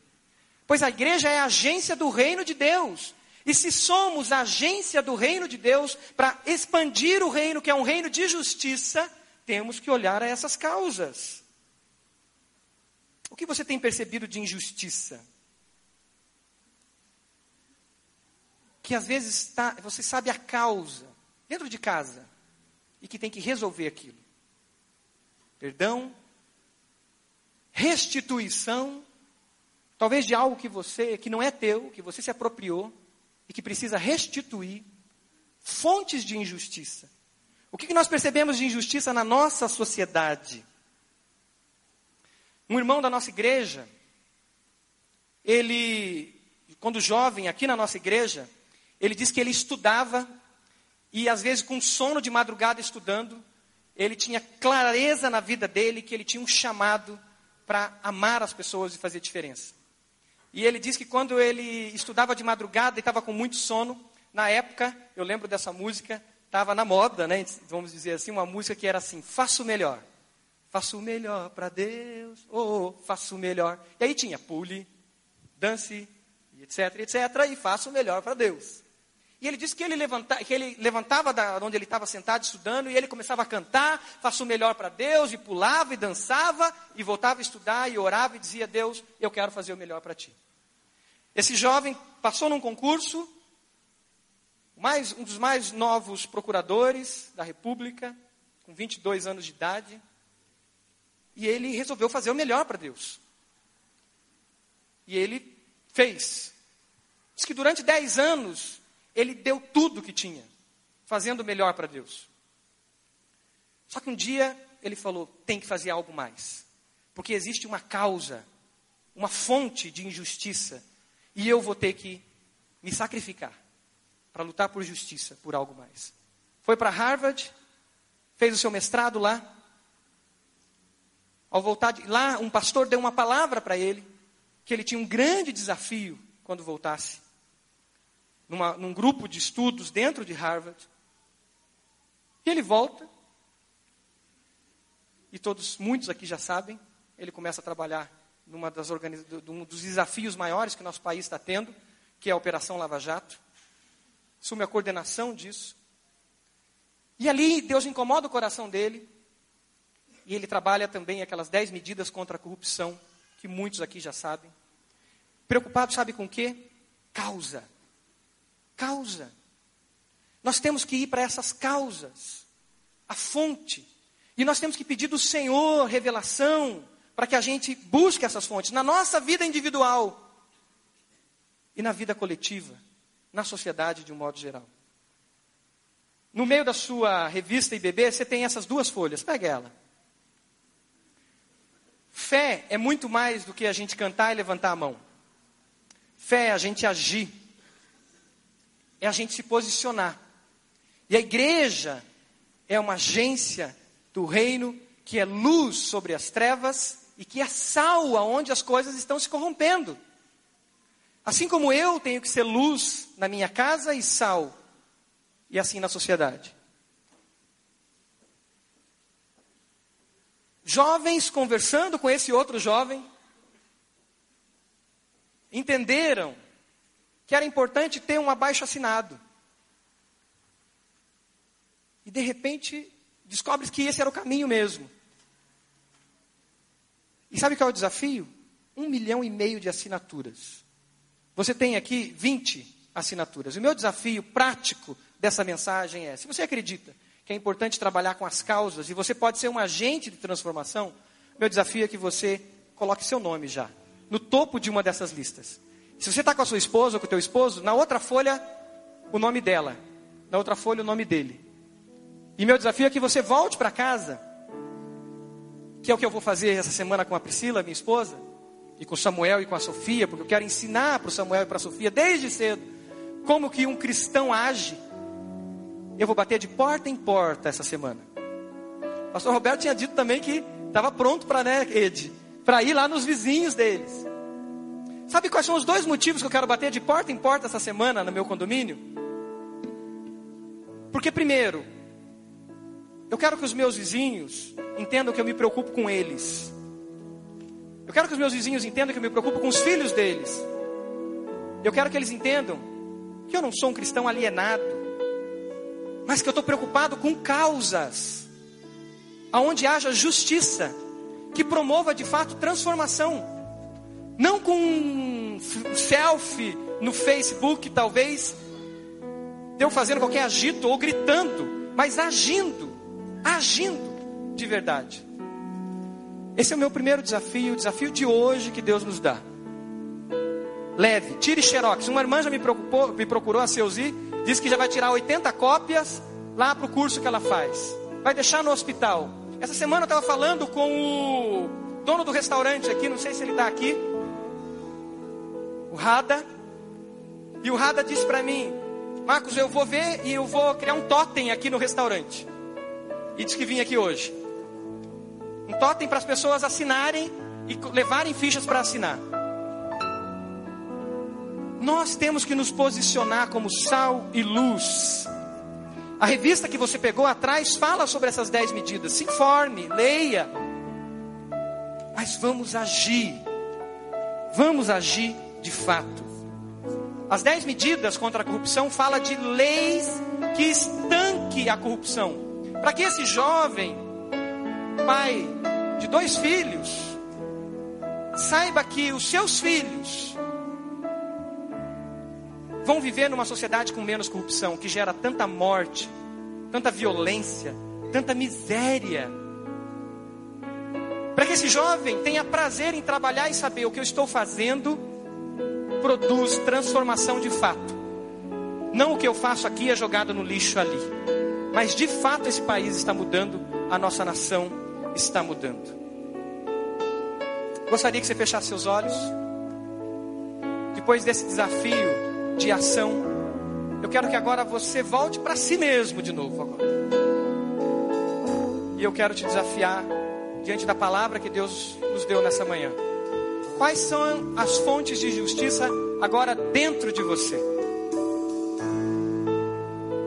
Pois a igreja é a agência do reino de Deus. E se somos a agência do reino de Deus para expandir o reino, que é um reino de justiça, temos que olhar a essas causas. O que você tem percebido de injustiça? Que às vezes está, você sabe a causa, dentro de casa, e que tem que resolver aquilo. Perdão, restituição, talvez de algo que você, que não é teu, que você se apropriou e que precisa restituir, fontes de injustiça. O que, que nós percebemos de injustiça na nossa sociedade? Um irmão da nossa igreja, ele, quando jovem, aqui na nossa igreja, ele disse que ele estudava e às vezes com sono de madrugada estudando, ele tinha clareza na vida dele que ele tinha um chamado para amar as pessoas e fazer diferença. E ele diz que quando ele estudava de madrugada e estava com muito sono, na época, eu lembro dessa música, estava na moda, né? Vamos dizer assim, uma música que era assim: faço o melhor, faço o melhor para Deus, oh, oh, faço o melhor. E aí tinha pule, dance, etc, etc, e faço o melhor para Deus. E ele disse que ele, levanta, que ele levantava da onde ele estava sentado estudando e ele começava a cantar, faça o melhor para Deus, e pulava e dançava, e voltava a estudar e orava e dizia: Deus, eu quero fazer o melhor para ti. Esse jovem passou num concurso, mais, um dos mais novos procuradores da República, com 22 anos de idade, e ele resolveu fazer o melhor para Deus. E ele fez. Diz que durante 10 anos ele deu tudo que tinha, fazendo o melhor para Deus. Só que um dia ele falou: tem que fazer algo mais. Porque existe uma causa, uma fonte de injustiça, e eu vou ter que me sacrificar para lutar por justiça, por algo mais. Foi para Harvard, fez o seu mestrado lá. Ao voltar de lá, um pastor deu uma palavra para ele, que ele tinha um grande desafio quando voltasse numa, num grupo de estudos dentro de Harvard. E ele volta. E todos, muitos aqui já sabem, ele começa a trabalhar numa das organiz... um dos desafios maiores que nosso país está tendo, que é a Operação Lava Jato. Assume a coordenação disso. E ali Deus incomoda o coração dele. E ele trabalha também aquelas dez medidas contra a corrupção, que muitos aqui já sabem. Preocupado, sabe com o quê? Causa causa. Nós temos que ir para essas causas, a fonte. E nós temos que pedir do Senhor revelação para que a gente busque essas fontes na nossa vida individual e na vida coletiva, na sociedade de um modo geral. No meio da sua revista IBB, você tem essas duas folhas, pega ela. Fé é muito mais do que a gente cantar e levantar a mão. Fé é a gente agir é a gente se posicionar. E a igreja é uma agência do reino que é luz sobre as trevas e que é sal aonde as coisas estão se corrompendo. Assim como eu tenho que ser luz na minha casa e sal, e assim na sociedade. Jovens conversando com esse outro jovem, entenderam que era importante ter um abaixo assinado. E de repente descobre que esse era o caminho mesmo. E sabe qual é o desafio? Um milhão e meio de assinaturas. Você tem aqui 20 assinaturas. O meu desafio prático dessa mensagem é: se você acredita que é importante trabalhar com as causas e você pode ser um agente de transformação, meu desafio é que você coloque seu nome já no topo de uma dessas listas. Se você está com a sua esposa ou com o teu esposo, na outra folha, o nome dela. Na outra folha, o nome dele. E meu desafio é que você volte para casa. Que é o que eu vou fazer essa semana com a Priscila, minha esposa. E com o Samuel e com a Sofia. Porque eu quero ensinar para o Samuel e para a Sofia, desde cedo, como que um cristão age. Eu vou bater de porta em porta essa semana. O pastor Roberto tinha dito também que estava pronto para, né, Ed? Para ir lá nos vizinhos deles. Sabe quais são os dois motivos que eu quero bater de porta em porta essa semana no meu condomínio? Porque, primeiro, eu quero que os meus vizinhos entendam que eu me preocupo com eles. Eu quero que os meus vizinhos entendam que eu me preocupo com os filhos deles. Eu quero que eles entendam que eu não sou um cristão alienado, mas que eu estou preocupado com causas, aonde haja justiça, que promova de fato transformação, não com um selfie no Facebook, talvez, eu fazendo qualquer agito ou gritando, mas agindo, agindo de verdade. Esse é o meu primeiro desafio, o desafio de hoje que Deus nos dá. Leve, tire xerox. Uma irmã já me, preocupou, me procurou, a Seuzi, disse que já vai tirar 80 cópias lá para o curso que ela faz. Vai deixar no hospital. Essa semana eu estava falando com o dono do restaurante aqui, não sei se ele está aqui, o Rada. E o Rada disse para mim: Marcos, eu vou ver e eu vou criar um totem aqui no restaurante. E disse que vinha aqui hoje. Um totem para as pessoas assinarem e levarem fichas para assinar. Nós temos que nos posicionar como sal e luz. A revista que você pegou atrás fala sobre essas dez medidas. Se informe, leia. Mas vamos agir. Vamos agir de fato. As dez medidas contra a corrupção fala de leis que estanque a corrupção. Para que esse jovem, pai de dois filhos, saiba que os seus filhos vão viver numa sociedade com menos corrupção, que gera tanta morte, tanta violência, tanta miséria. Para que esse jovem tenha prazer em trabalhar e saber o que eu estou fazendo produz transformação de fato. Não o que eu faço aqui é jogado no lixo ali. Mas de fato esse país está mudando, a nossa nação está mudando. Gostaria que você fechasse seus olhos. Depois desse desafio de ação. Eu quero que agora você volte para si mesmo de novo agora. E eu quero te desafiar diante da palavra que Deus nos deu nessa manhã. Quais são as fontes de justiça agora dentro de você?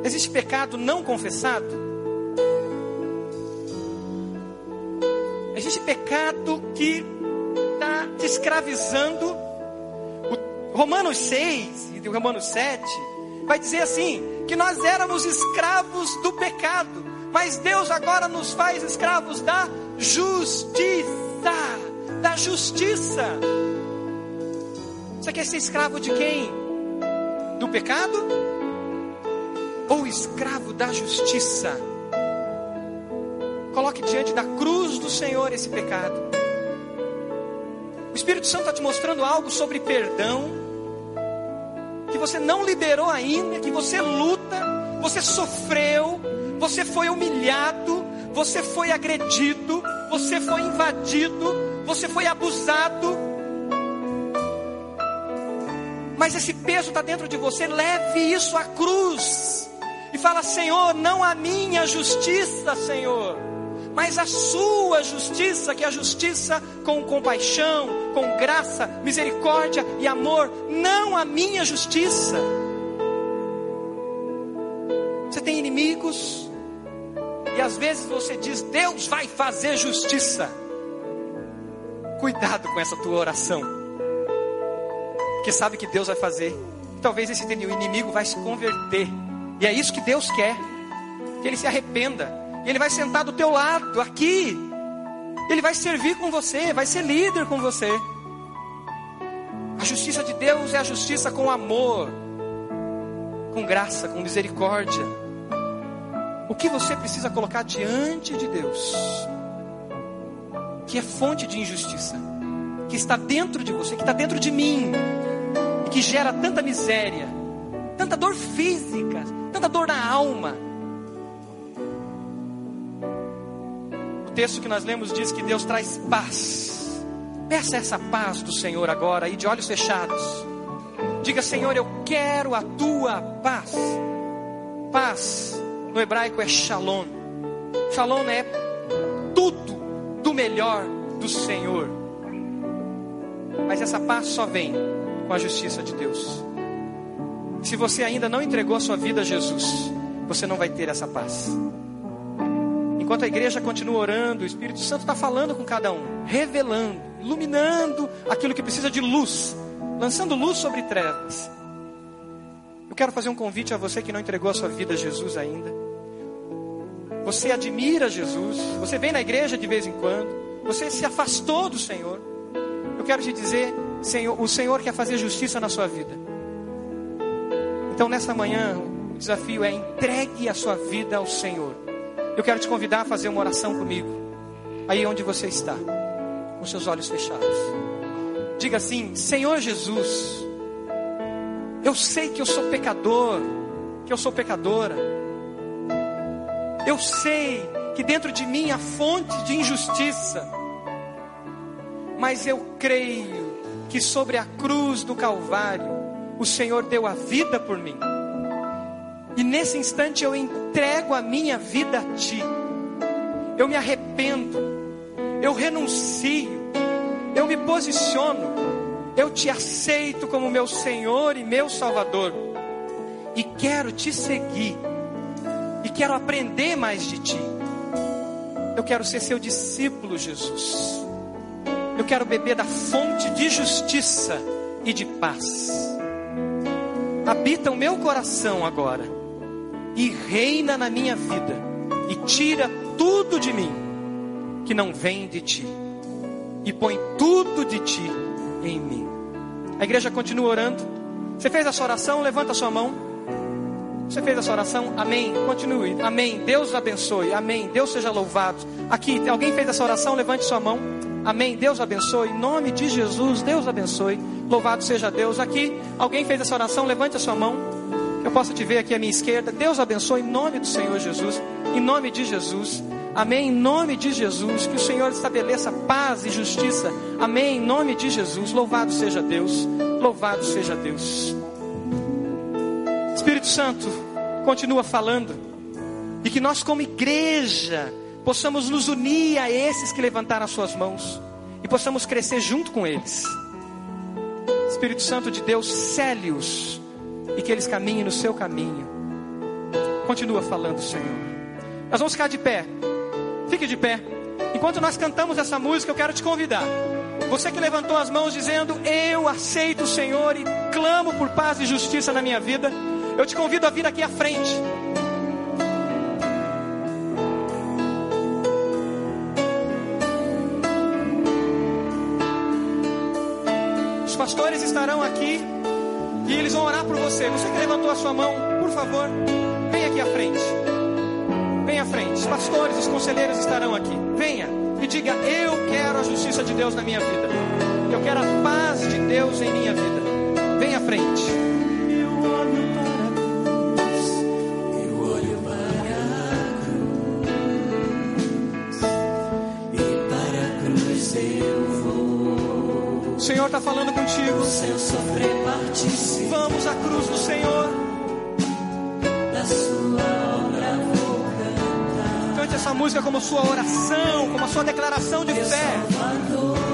Existe pecado não confessado? Existe pecado que está te escravizando Romanos 6 e Romanos 7 vai dizer assim: que nós éramos escravos do pecado, mas Deus agora nos faz escravos da justiça. Da justiça. Você quer ser escravo de quem? Do pecado? Ou escravo da justiça? Coloque diante da cruz do Senhor esse pecado. O Espírito Santo está te mostrando algo sobre perdão que você não liberou ainda, que você luta, você sofreu, você foi humilhado, você foi agredido, você foi invadido, você foi abusado. Mas esse peso está dentro de você, leve isso à cruz. E fala, Senhor, não a minha justiça, Senhor mas a sua justiça, que é a justiça com compaixão, com graça, misericórdia e amor, não a minha justiça. Você tem inimigos, e às vezes você diz: Deus vai fazer justiça. Cuidado com essa tua oração, porque sabe que Deus vai fazer. Talvez esse inimigo vai se converter, e é isso que Deus quer, que ele se arrependa e ele vai sentar do teu lado, aqui. Ele vai servir com você, vai ser líder com você. A justiça de Deus é a justiça com amor, com graça, com misericórdia. O que você precisa colocar diante de Deus, que é fonte de injustiça, que está dentro de você, que está dentro de mim, e que gera tanta miséria, tanta dor física, tanta dor na alma texto que nós lemos diz que Deus traz paz. Peça essa paz do Senhor agora e de olhos fechados. Diga, Senhor, eu quero a tua paz. Paz no hebraico é shalom. Shalom é tudo do melhor do Senhor. Mas essa paz só vem com a justiça de Deus. Se você ainda não entregou a sua vida a Jesus, você não vai ter essa paz. Enquanto a igreja continua orando, o Espírito Santo está falando com cada um, revelando, iluminando aquilo que precisa de luz, lançando luz sobre trevas. Eu quero fazer um convite a você que não entregou a sua vida a Jesus ainda. Você admira Jesus, você vem na igreja de vez em quando, você se afastou do Senhor. Eu quero te dizer, Senhor, o Senhor quer fazer justiça na sua vida. Então, nessa manhã, o desafio é entregue a sua vida ao Senhor. Eu quero te convidar a fazer uma oração comigo, aí onde você está, com seus olhos fechados. Diga assim: Senhor Jesus, eu sei que eu sou pecador, que eu sou pecadora. Eu sei que dentro de mim há fonte de injustiça, mas eu creio que sobre a cruz do Calvário o Senhor deu a vida por mim. E nesse instante eu entrego a minha vida a Ti. Eu me arrependo, eu renuncio, eu me posiciono, eu te aceito como meu Senhor e meu Salvador. E quero te seguir, e quero aprender mais de Ti. Eu quero ser seu discípulo, Jesus. Eu quero beber da fonte de justiça e de paz. Habita o meu coração agora e reina na minha vida e tira tudo de mim que não vem de ti e põe tudo de ti em mim. A igreja continua orando. Você fez a sua oração? Levanta a sua mão. Você fez a sua oração? Amém. Continue. Amém. Deus abençoe. Amém. Deus seja louvado. Aqui, alguém fez essa oração? Levante sua mão. Amém. Deus abençoe. Em nome de Jesus, Deus abençoe. Louvado seja Deus. Aqui, alguém fez essa oração? Levante a sua mão. Eu posso te ver aqui à minha esquerda. Deus abençoe em nome do Senhor Jesus. Em nome de Jesus. Amém. Em nome de Jesus. Que o Senhor estabeleça paz e justiça. Amém. Em nome de Jesus. Louvado seja Deus. Louvado seja Deus. Espírito Santo, continua falando. E que nós, como igreja, possamos nos unir a esses que levantaram as suas mãos. E possamos crescer junto com eles. Espírito Santo de Deus, cele-os e que eles caminhem no seu caminho. Continua falando, Senhor. Nós vamos ficar de pé. Fique de pé. Enquanto nós cantamos essa música, eu quero te convidar. Você que levantou as mãos dizendo: Eu aceito o Senhor e clamo por paz e justiça na minha vida. Eu te convido a vir aqui à frente. Os pastores estarão aqui e eles vão orar por você. Você que levantou a sua mão, por favor, venha aqui à frente. Venha à frente. Os pastores, os conselheiros estarão aqui. Venha e diga: Eu quero a justiça de Deus na minha vida. Eu quero a paz de Deus em minha vida. Venha à frente. Senhor está falando contigo. Vamos à cruz do Senhor. da sua obra, vou cantar. Cante essa música como sua oração, como a sua declaração de fé.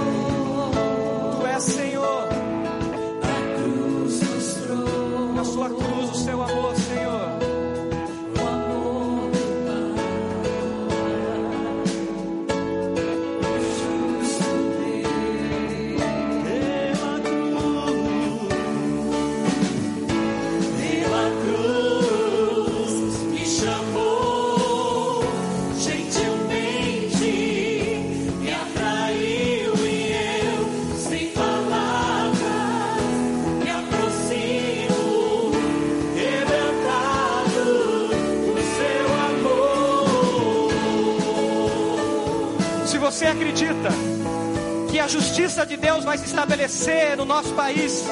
Justiça de Deus vai se estabelecer no nosso país,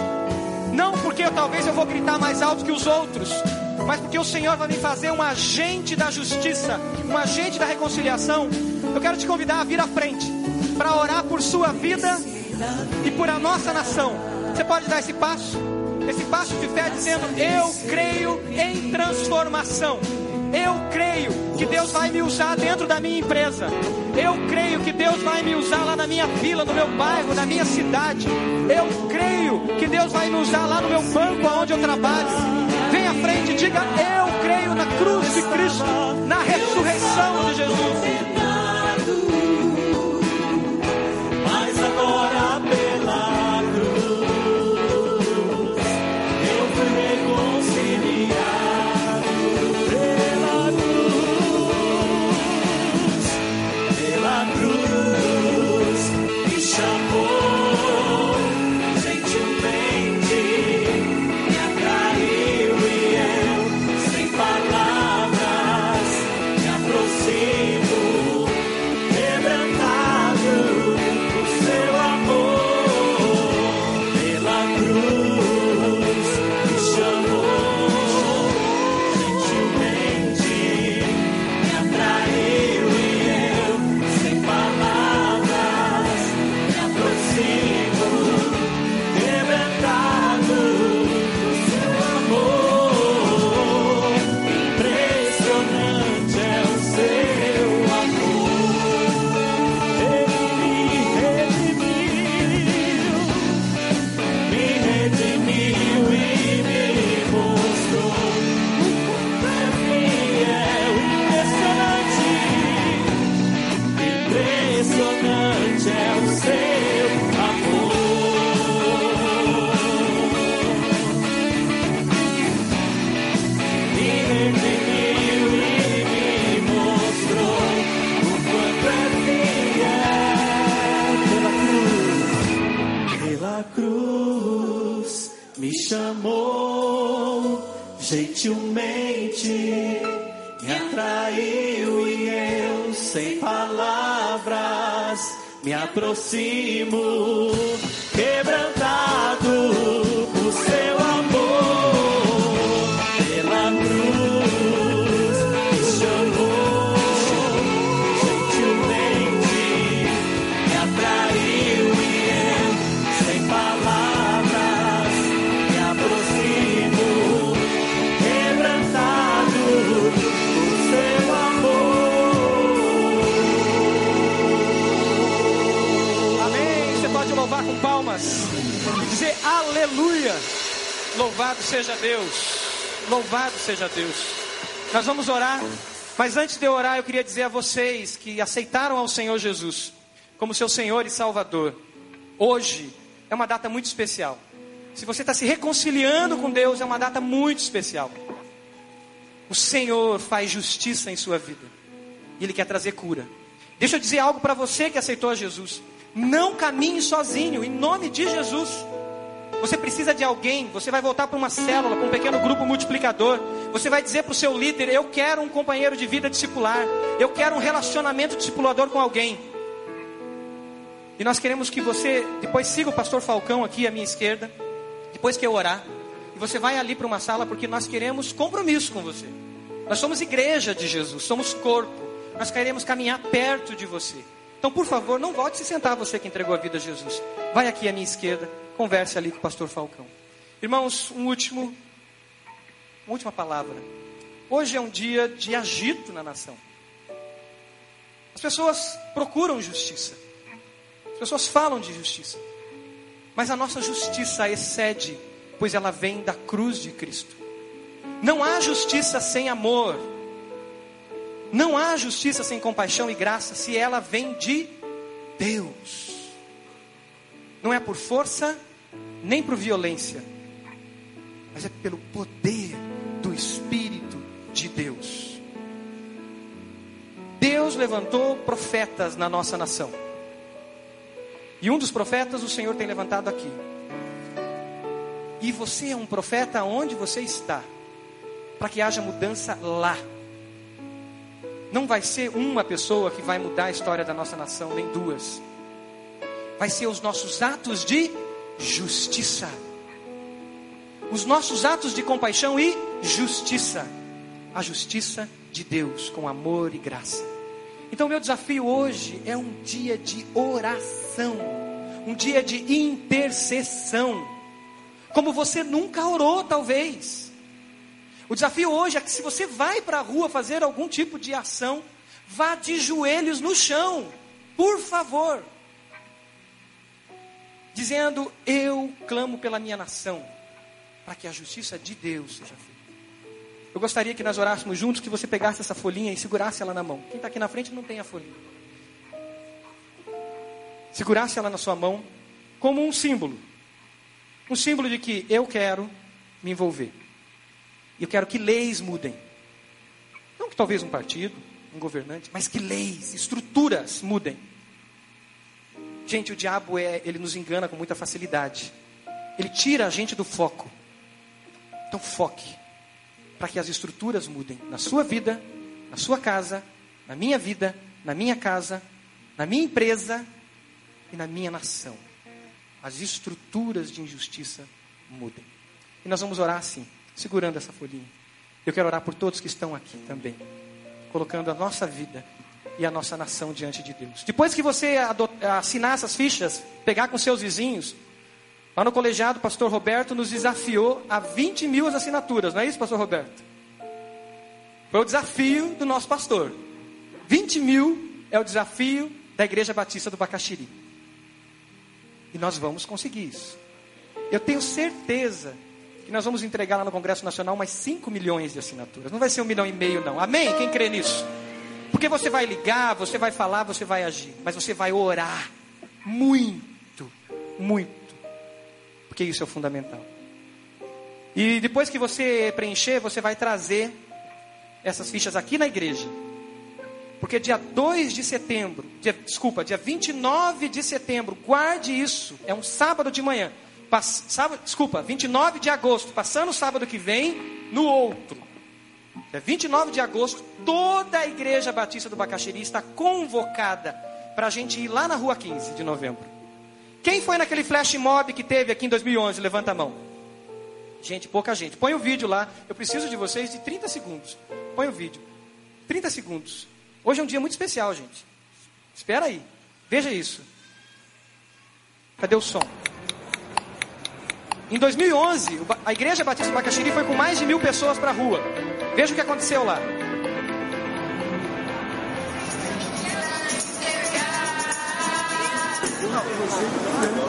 não porque eu, talvez eu vou gritar mais alto que os outros, mas porque o Senhor vai me fazer um agente da justiça, um agente da reconciliação, eu quero te convidar a vir à frente para orar por sua vida e por a nossa nação. Você pode dar esse passo? Esse passo de fé dizendo: Eu creio em transformação. Eu creio que Deus vai me usar dentro da minha empresa. Eu creio que Deus vai me usar lá na minha vila, no meu bairro, na minha cidade. Eu creio que Deus vai me usar lá no meu banco, onde eu trabalho. Vem à frente diga: Eu creio na cruz de Cristo, na ressurreição de Jesus. Louvado seja Deus. Nós vamos orar, mas antes de eu orar, eu queria dizer a vocês que aceitaram ao Senhor Jesus como seu Senhor e Salvador. Hoje é uma data muito especial. Se você está se reconciliando com Deus, é uma data muito especial. O Senhor faz justiça em sua vida. Ele quer trazer cura. Deixa eu dizer algo para você que aceitou a Jesus. Não caminhe sozinho, em nome de Jesus. Você precisa de alguém, você vai voltar para uma célula, para um pequeno grupo multiplicador. Você vai dizer para o seu líder: Eu quero um companheiro de vida discipular. Eu quero um relacionamento discipulador com alguém. E nós queremos que você depois siga o pastor Falcão aqui à minha esquerda. Depois que eu orar. E você vai ali para uma sala porque nós queremos compromisso com você. Nós somos igreja de Jesus, somos corpo. Nós queremos caminhar perto de você. Então, por favor, não volte se sentar você que entregou a vida a Jesus. Vai aqui à minha esquerda, converse ali com o pastor Falcão. Irmãos, um último, uma última palavra. Hoje é um dia de agito na nação. As pessoas procuram justiça. As pessoas falam de justiça. Mas a nossa justiça excede, pois ela vem da cruz de Cristo. Não há justiça sem amor. Não há justiça sem compaixão e graça se ela vem de Deus. Não é por força, nem por violência, mas é pelo poder do Espírito de Deus. Deus levantou profetas na nossa nação. E um dos profetas o Senhor tem levantado aqui. E você é um profeta onde você está, para que haja mudança lá. Não vai ser uma pessoa que vai mudar a história da nossa nação, nem duas. Vai ser os nossos atos de justiça. Os nossos atos de compaixão e justiça. A justiça de Deus com amor e graça. Então, meu desafio hoje é um dia de oração, um dia de intercessão, como você nunca orou, talvez. O desafio hoje é que se você vai para a rua fazer algum tipo de ação, vá de joelhos no chão, por favor, dizendo: Eu clamo pela minha nação, para que a justiça de Deus seja feita. Eu gostaria que nós orássemos juntos, que você pegasse essa folhinha e segurasse ela na mão. Quem está aqui na frente não tem a folhinha. Segurasse ela na sua mão como um símbolo. Um símbolo de que eu quero me envolver. Eu quero que leis mudem. Não que talvez um partido, um governante, mas que leis, estruturas mudem. Gente, o diabo é, ele nos engana com muita facilidade. Ele tira a gente do foco. Então foque para que as estruturas mudem na sua vida, na sua casa, na minha vida, na minha casa, na minha empresa e na minha nação. As estruturas de injustiça mudem. E nós vamos orar assim, segurando essa folhinha. Eu quero orar por todos que estão aqui também, colocando a nossa vida e a nossa nação diante de Deus. Depois que você assinar essas fichas, pegar com seus vizinhos, Lá no colegiado, o pastor Roberto nos desafiou a 20 mil assinaturas, não é isso, pastor Roberto? Foi o desafio do nosso pastor. 20 mil é o desafio da Igreja Batista do Bacaxiri. E nós vamos conseguir isso. Eu tenho certeza que nós vamos entregar lá no Congresso Nacional mais 5 milhões de assinaturas. Não vai ser um milhão e meio, não. Amém? Quem crê nisso? Porque você vai ligar, você vai falar, você vai agir. Mas você vai orar. Muito, muito porque isso é o fundamental. E depois que você preencher, você vai trazer essas fichas aqui na igreja. Porque dia 2 de setembro, dia, desculpa, dia 29 de setembro, guarde isso, é um sábado de manhã. Pass, sábado, desculpa, 29 de agosto, passando o sábado que vem, no outro. Dia 29 de agosto, toda a igreja batista do Bacaxiri está convocada para a gente ir lá na rua 15 de novembro. Quem foi naquele flash mob que teve aqui em 2011? Levanta a mão. Gente, pouca gente. Põe o vídeo lá. Eu preciso de vocês de 30 segundos. Põe o vídeo. 30 segundos. Hoje é um dia muito especial, gente. Espera aí. Veja isso. Cadê o som? Em 2011, a Igreja Batista do Bacaxiri foi com mais de mil pessoas para a rua. Veja o que aconteceu lá. Chega,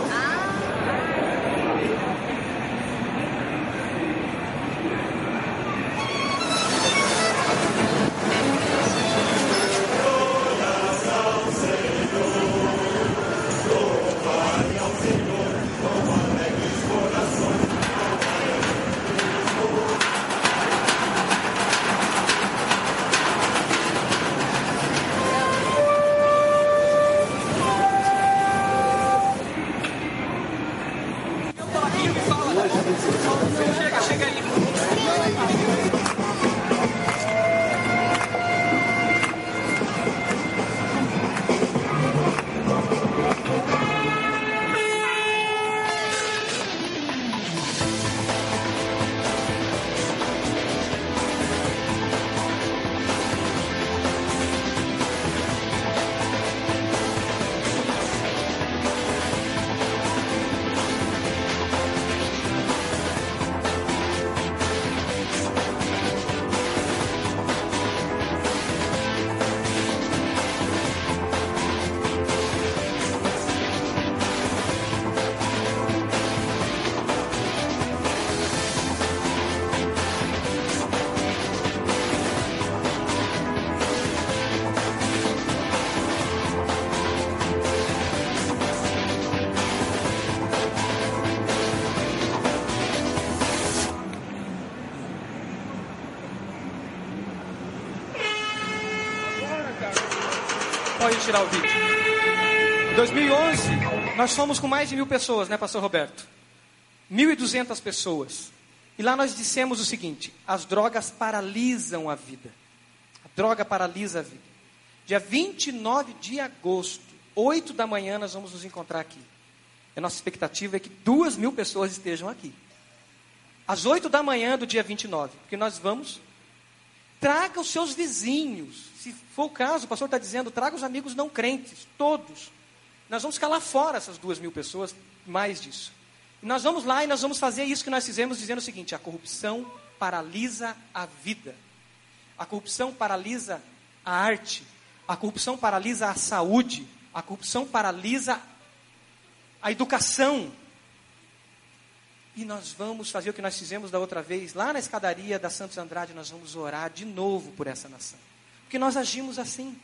Pode tirar o vídeo. Em 2011, nós fomos com mais de mil pessoas, né, Pastor Roberto? 1.200 pessoas. E lá nós dissemos o seguinte: as drogas paralisam a vida. A droga paralisa a vida. Dia 29 de agosto, 8 da manhã, nós vamos nos encontrar aqui. E a nossa expectativa é que duas mil pessoas estejam aqui. Às 8 da manhã do dia 29, porque nós vamos. Traga os seus vizinhos. Se for o caso, o pastor está dizendo, traga os amigos não crentes, todos. Nós vamos calar fora essas duas mil pessoas, mais disso. E nós vamos lá e nós vamos fazer isso que nós fizemos, dizendo o seguinte: a corrupção paralisa a vida. A corrupção paralisa a arte. A corrupção paralisa a saúde. A corrupção paralisa a educação. E nós vamos fazer o que nós fizemos da outra vez, lá na escadaria da Santos Andrade, nós vamos orar de novo por essa nação. Porque nós agimos assim.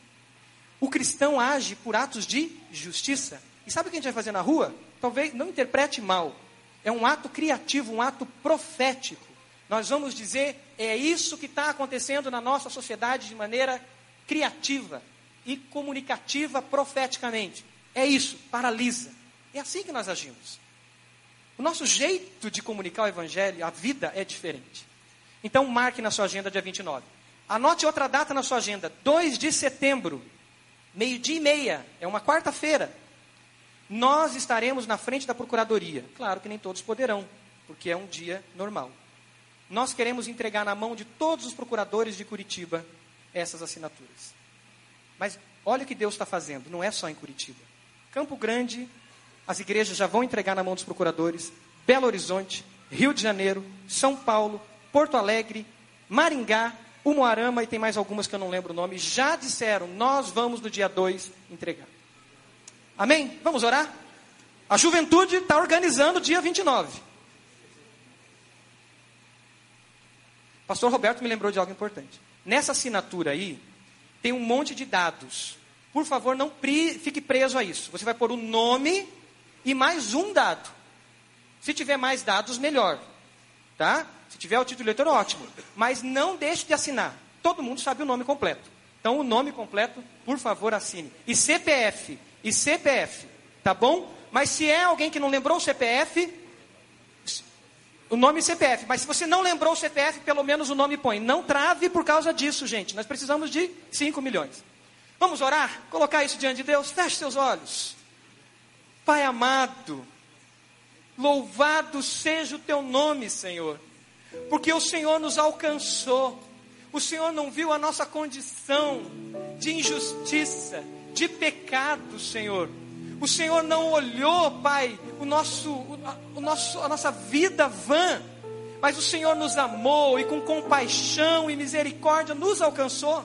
O cristão age por atos de justiça. E sabe o que a gente vai fazer na rua? Talvez não interprete mal. É um ato criativo, um ato profético. Nós vamos dizer, é isso que está acontecendo na nossa sociedade de maneira criativa e comunicativa profeticamente. É isso, paralisa. É assim que nós agimos. O nosso jeito de comunicar o Evangelho, a vida é diferente. Então, marque na sua agenda dia 29. Anote outra data na sua agenda, 2 de setembro, meio-dia e meia, é uma quarta-feira. Nós estaremos na frente da Procuradoria. Claro que nem todos poderão, porque é um dia normal. Nós queremos entregar na mão de todos os procuradores de Curitiba essas assinaturas. Mas olha o que Deus está fazendo, não é só em Curitiba. Campo Grande, as igrejas já vão entregar na mão dos procuradores. Belo Horizonte, Rio de Janeiro, São Paulo, Porto Alegre, Maringá, Umuarama e tem mais algumas que eu não lembro o nome. Já disseram, nós vamos no dia 2 entregar. Amém? Vamos orar? A juventude está organizando o dia 29. Pastor Roberto me lembrou de algo importante. Nessa assinatura aí, tem um monte de dados. Por favor, não pri fique preso a isso. Você vai pôr o nome e mais um dado. Se tiver mais dados, melhor. Tá? Se tiver o título eleitor, ótimo. Mas não deixe de assinar. Todo mundo sabe o nome completo. Então, o nome completo, por favor, assine. E CPF, e CPF, tá bom? Mas se é alguém que não lembrou o CPF, o nome CPF. Mas se você não lembrou o CPF, pelo menos o nome põe. Não trave por causa disso, gente. Nós precisamos de 5 milhões. Vamos orar? Colocar isso diante de Deus? Feche seus olhos. Pai amado, louvado seja o teu nome, Senhor. Porque o Senhor nos alcançou. O Senhor não viu a nossa condição de injustiça, de pecado, Senhor. O Senhor não olhou, Pai, o nosso, o nosso, a nossa vida vã, mas o Senhor nos amou e com compaixão e misericórdia nos alcançou.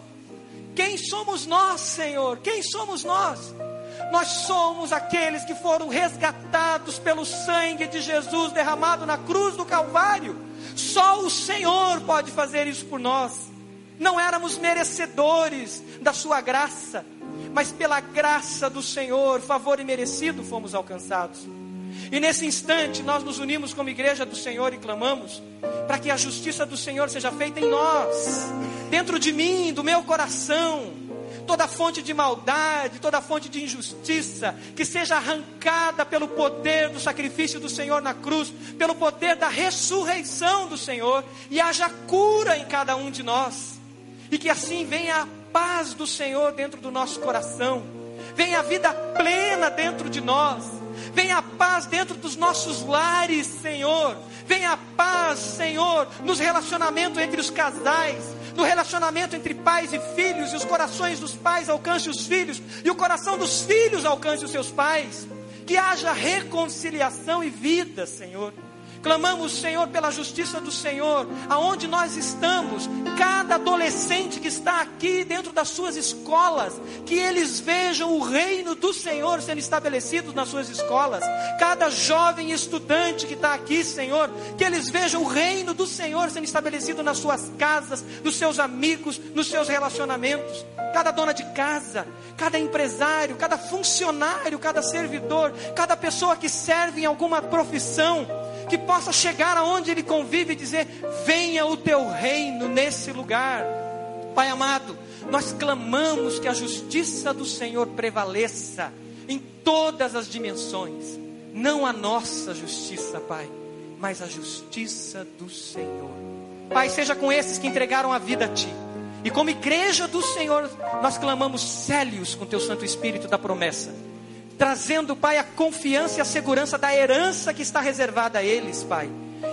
Quem somos nós, Senhor? Quem somos nós? Nós somos aqueles que foram resgatados pelo sangue de Jesus derramado na cruz do Calvário. Só o Senhor pode fazer isso por nós. Não éramos merecedores da Sua graça, mas pela graça do Senhor, favor e merecido, fomos alcançados. E nesse instante nós nos unimos como igreja do Senhor e clamamos para que a justiça do Senhor seja feita em nós, dentro de mim, do meu coração. Toda fonte de maldade, toda fonte de injustiça, que seja arrancada pelo poder do sacrifício do Senhor na cruz, pelo poder da ressurreição do Senhor, e haja cura em cada um de nós, e que assim venha a paz do Senhor dentro do nosso coração, venha a vida plena dentro de nós, venha a paz dentro dos nossos lares, Senhor, venha a paz, Senhor, nos relacionamentos entre os casais, no relacionamento entre pais e filhos, e os corações dos pais alcancem os filhos, e o coração dos filhos alcance os seus pais, que haja reconciliação e vida, Senhor. Clamamos, Senhor, pela justiça do Senhor, aonde nós estamos, cada adolescente que está aqui dentro das suas escolas, que eles vejam o reino do Senhor sendo estabelecido nas suas escolas, cada jovem estudante que está aqui, Senhor, que eles vejam o reino do Senhor sendo estabelecido nas suas casas, nos seus amigos, nos seus relacionamentos, cada dona de casa, cada empresário, cada funcionário, cada servidor, cada pessoa que serve em alguma profissão, que possa chegar aonde ele convive e dizer: Venha o teu reino nesse lugar. Pai amado, nós clamamos que a justiça do Senhor prevaleça em todas as dimensões, não a nossa justiça, Pai, mas a justiça do Senhor. Pai, seja com esses que entregaram a vida a Ti. E como igreja do Senhor, nós clamamos célios com Teu Santo Espírito da promessa trazendo, Pai, a confiança e a segurança da herança que está reservada a eles, Pai,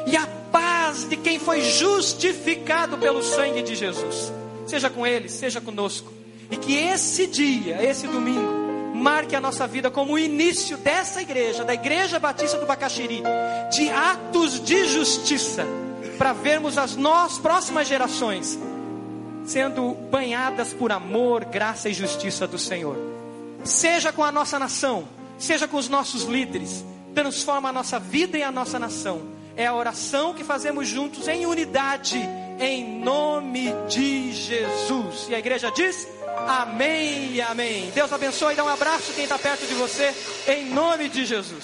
e a paz de quem foi justificado pelo sangue de Jesus. Seja com eles, seja conosco, e que esse dia, esse domingo, marque a nossa vida como o início dessa igreja, da Igreja Batista do Bacaxiri, de atos de justiça, para vermos as nós próximas gerações sendo banhadas por amor, graça e justiça do Senhor seja com a nossa nação, seja com os nossos líderes, transforma a nossa vida e a nossa nação. É a oração que fazemos juntos em unidade, em nome de Jesus. E a igreja diz: Amém Amém. Deus abençoe dá um abraço quem está perto de você, em nome de Jesus.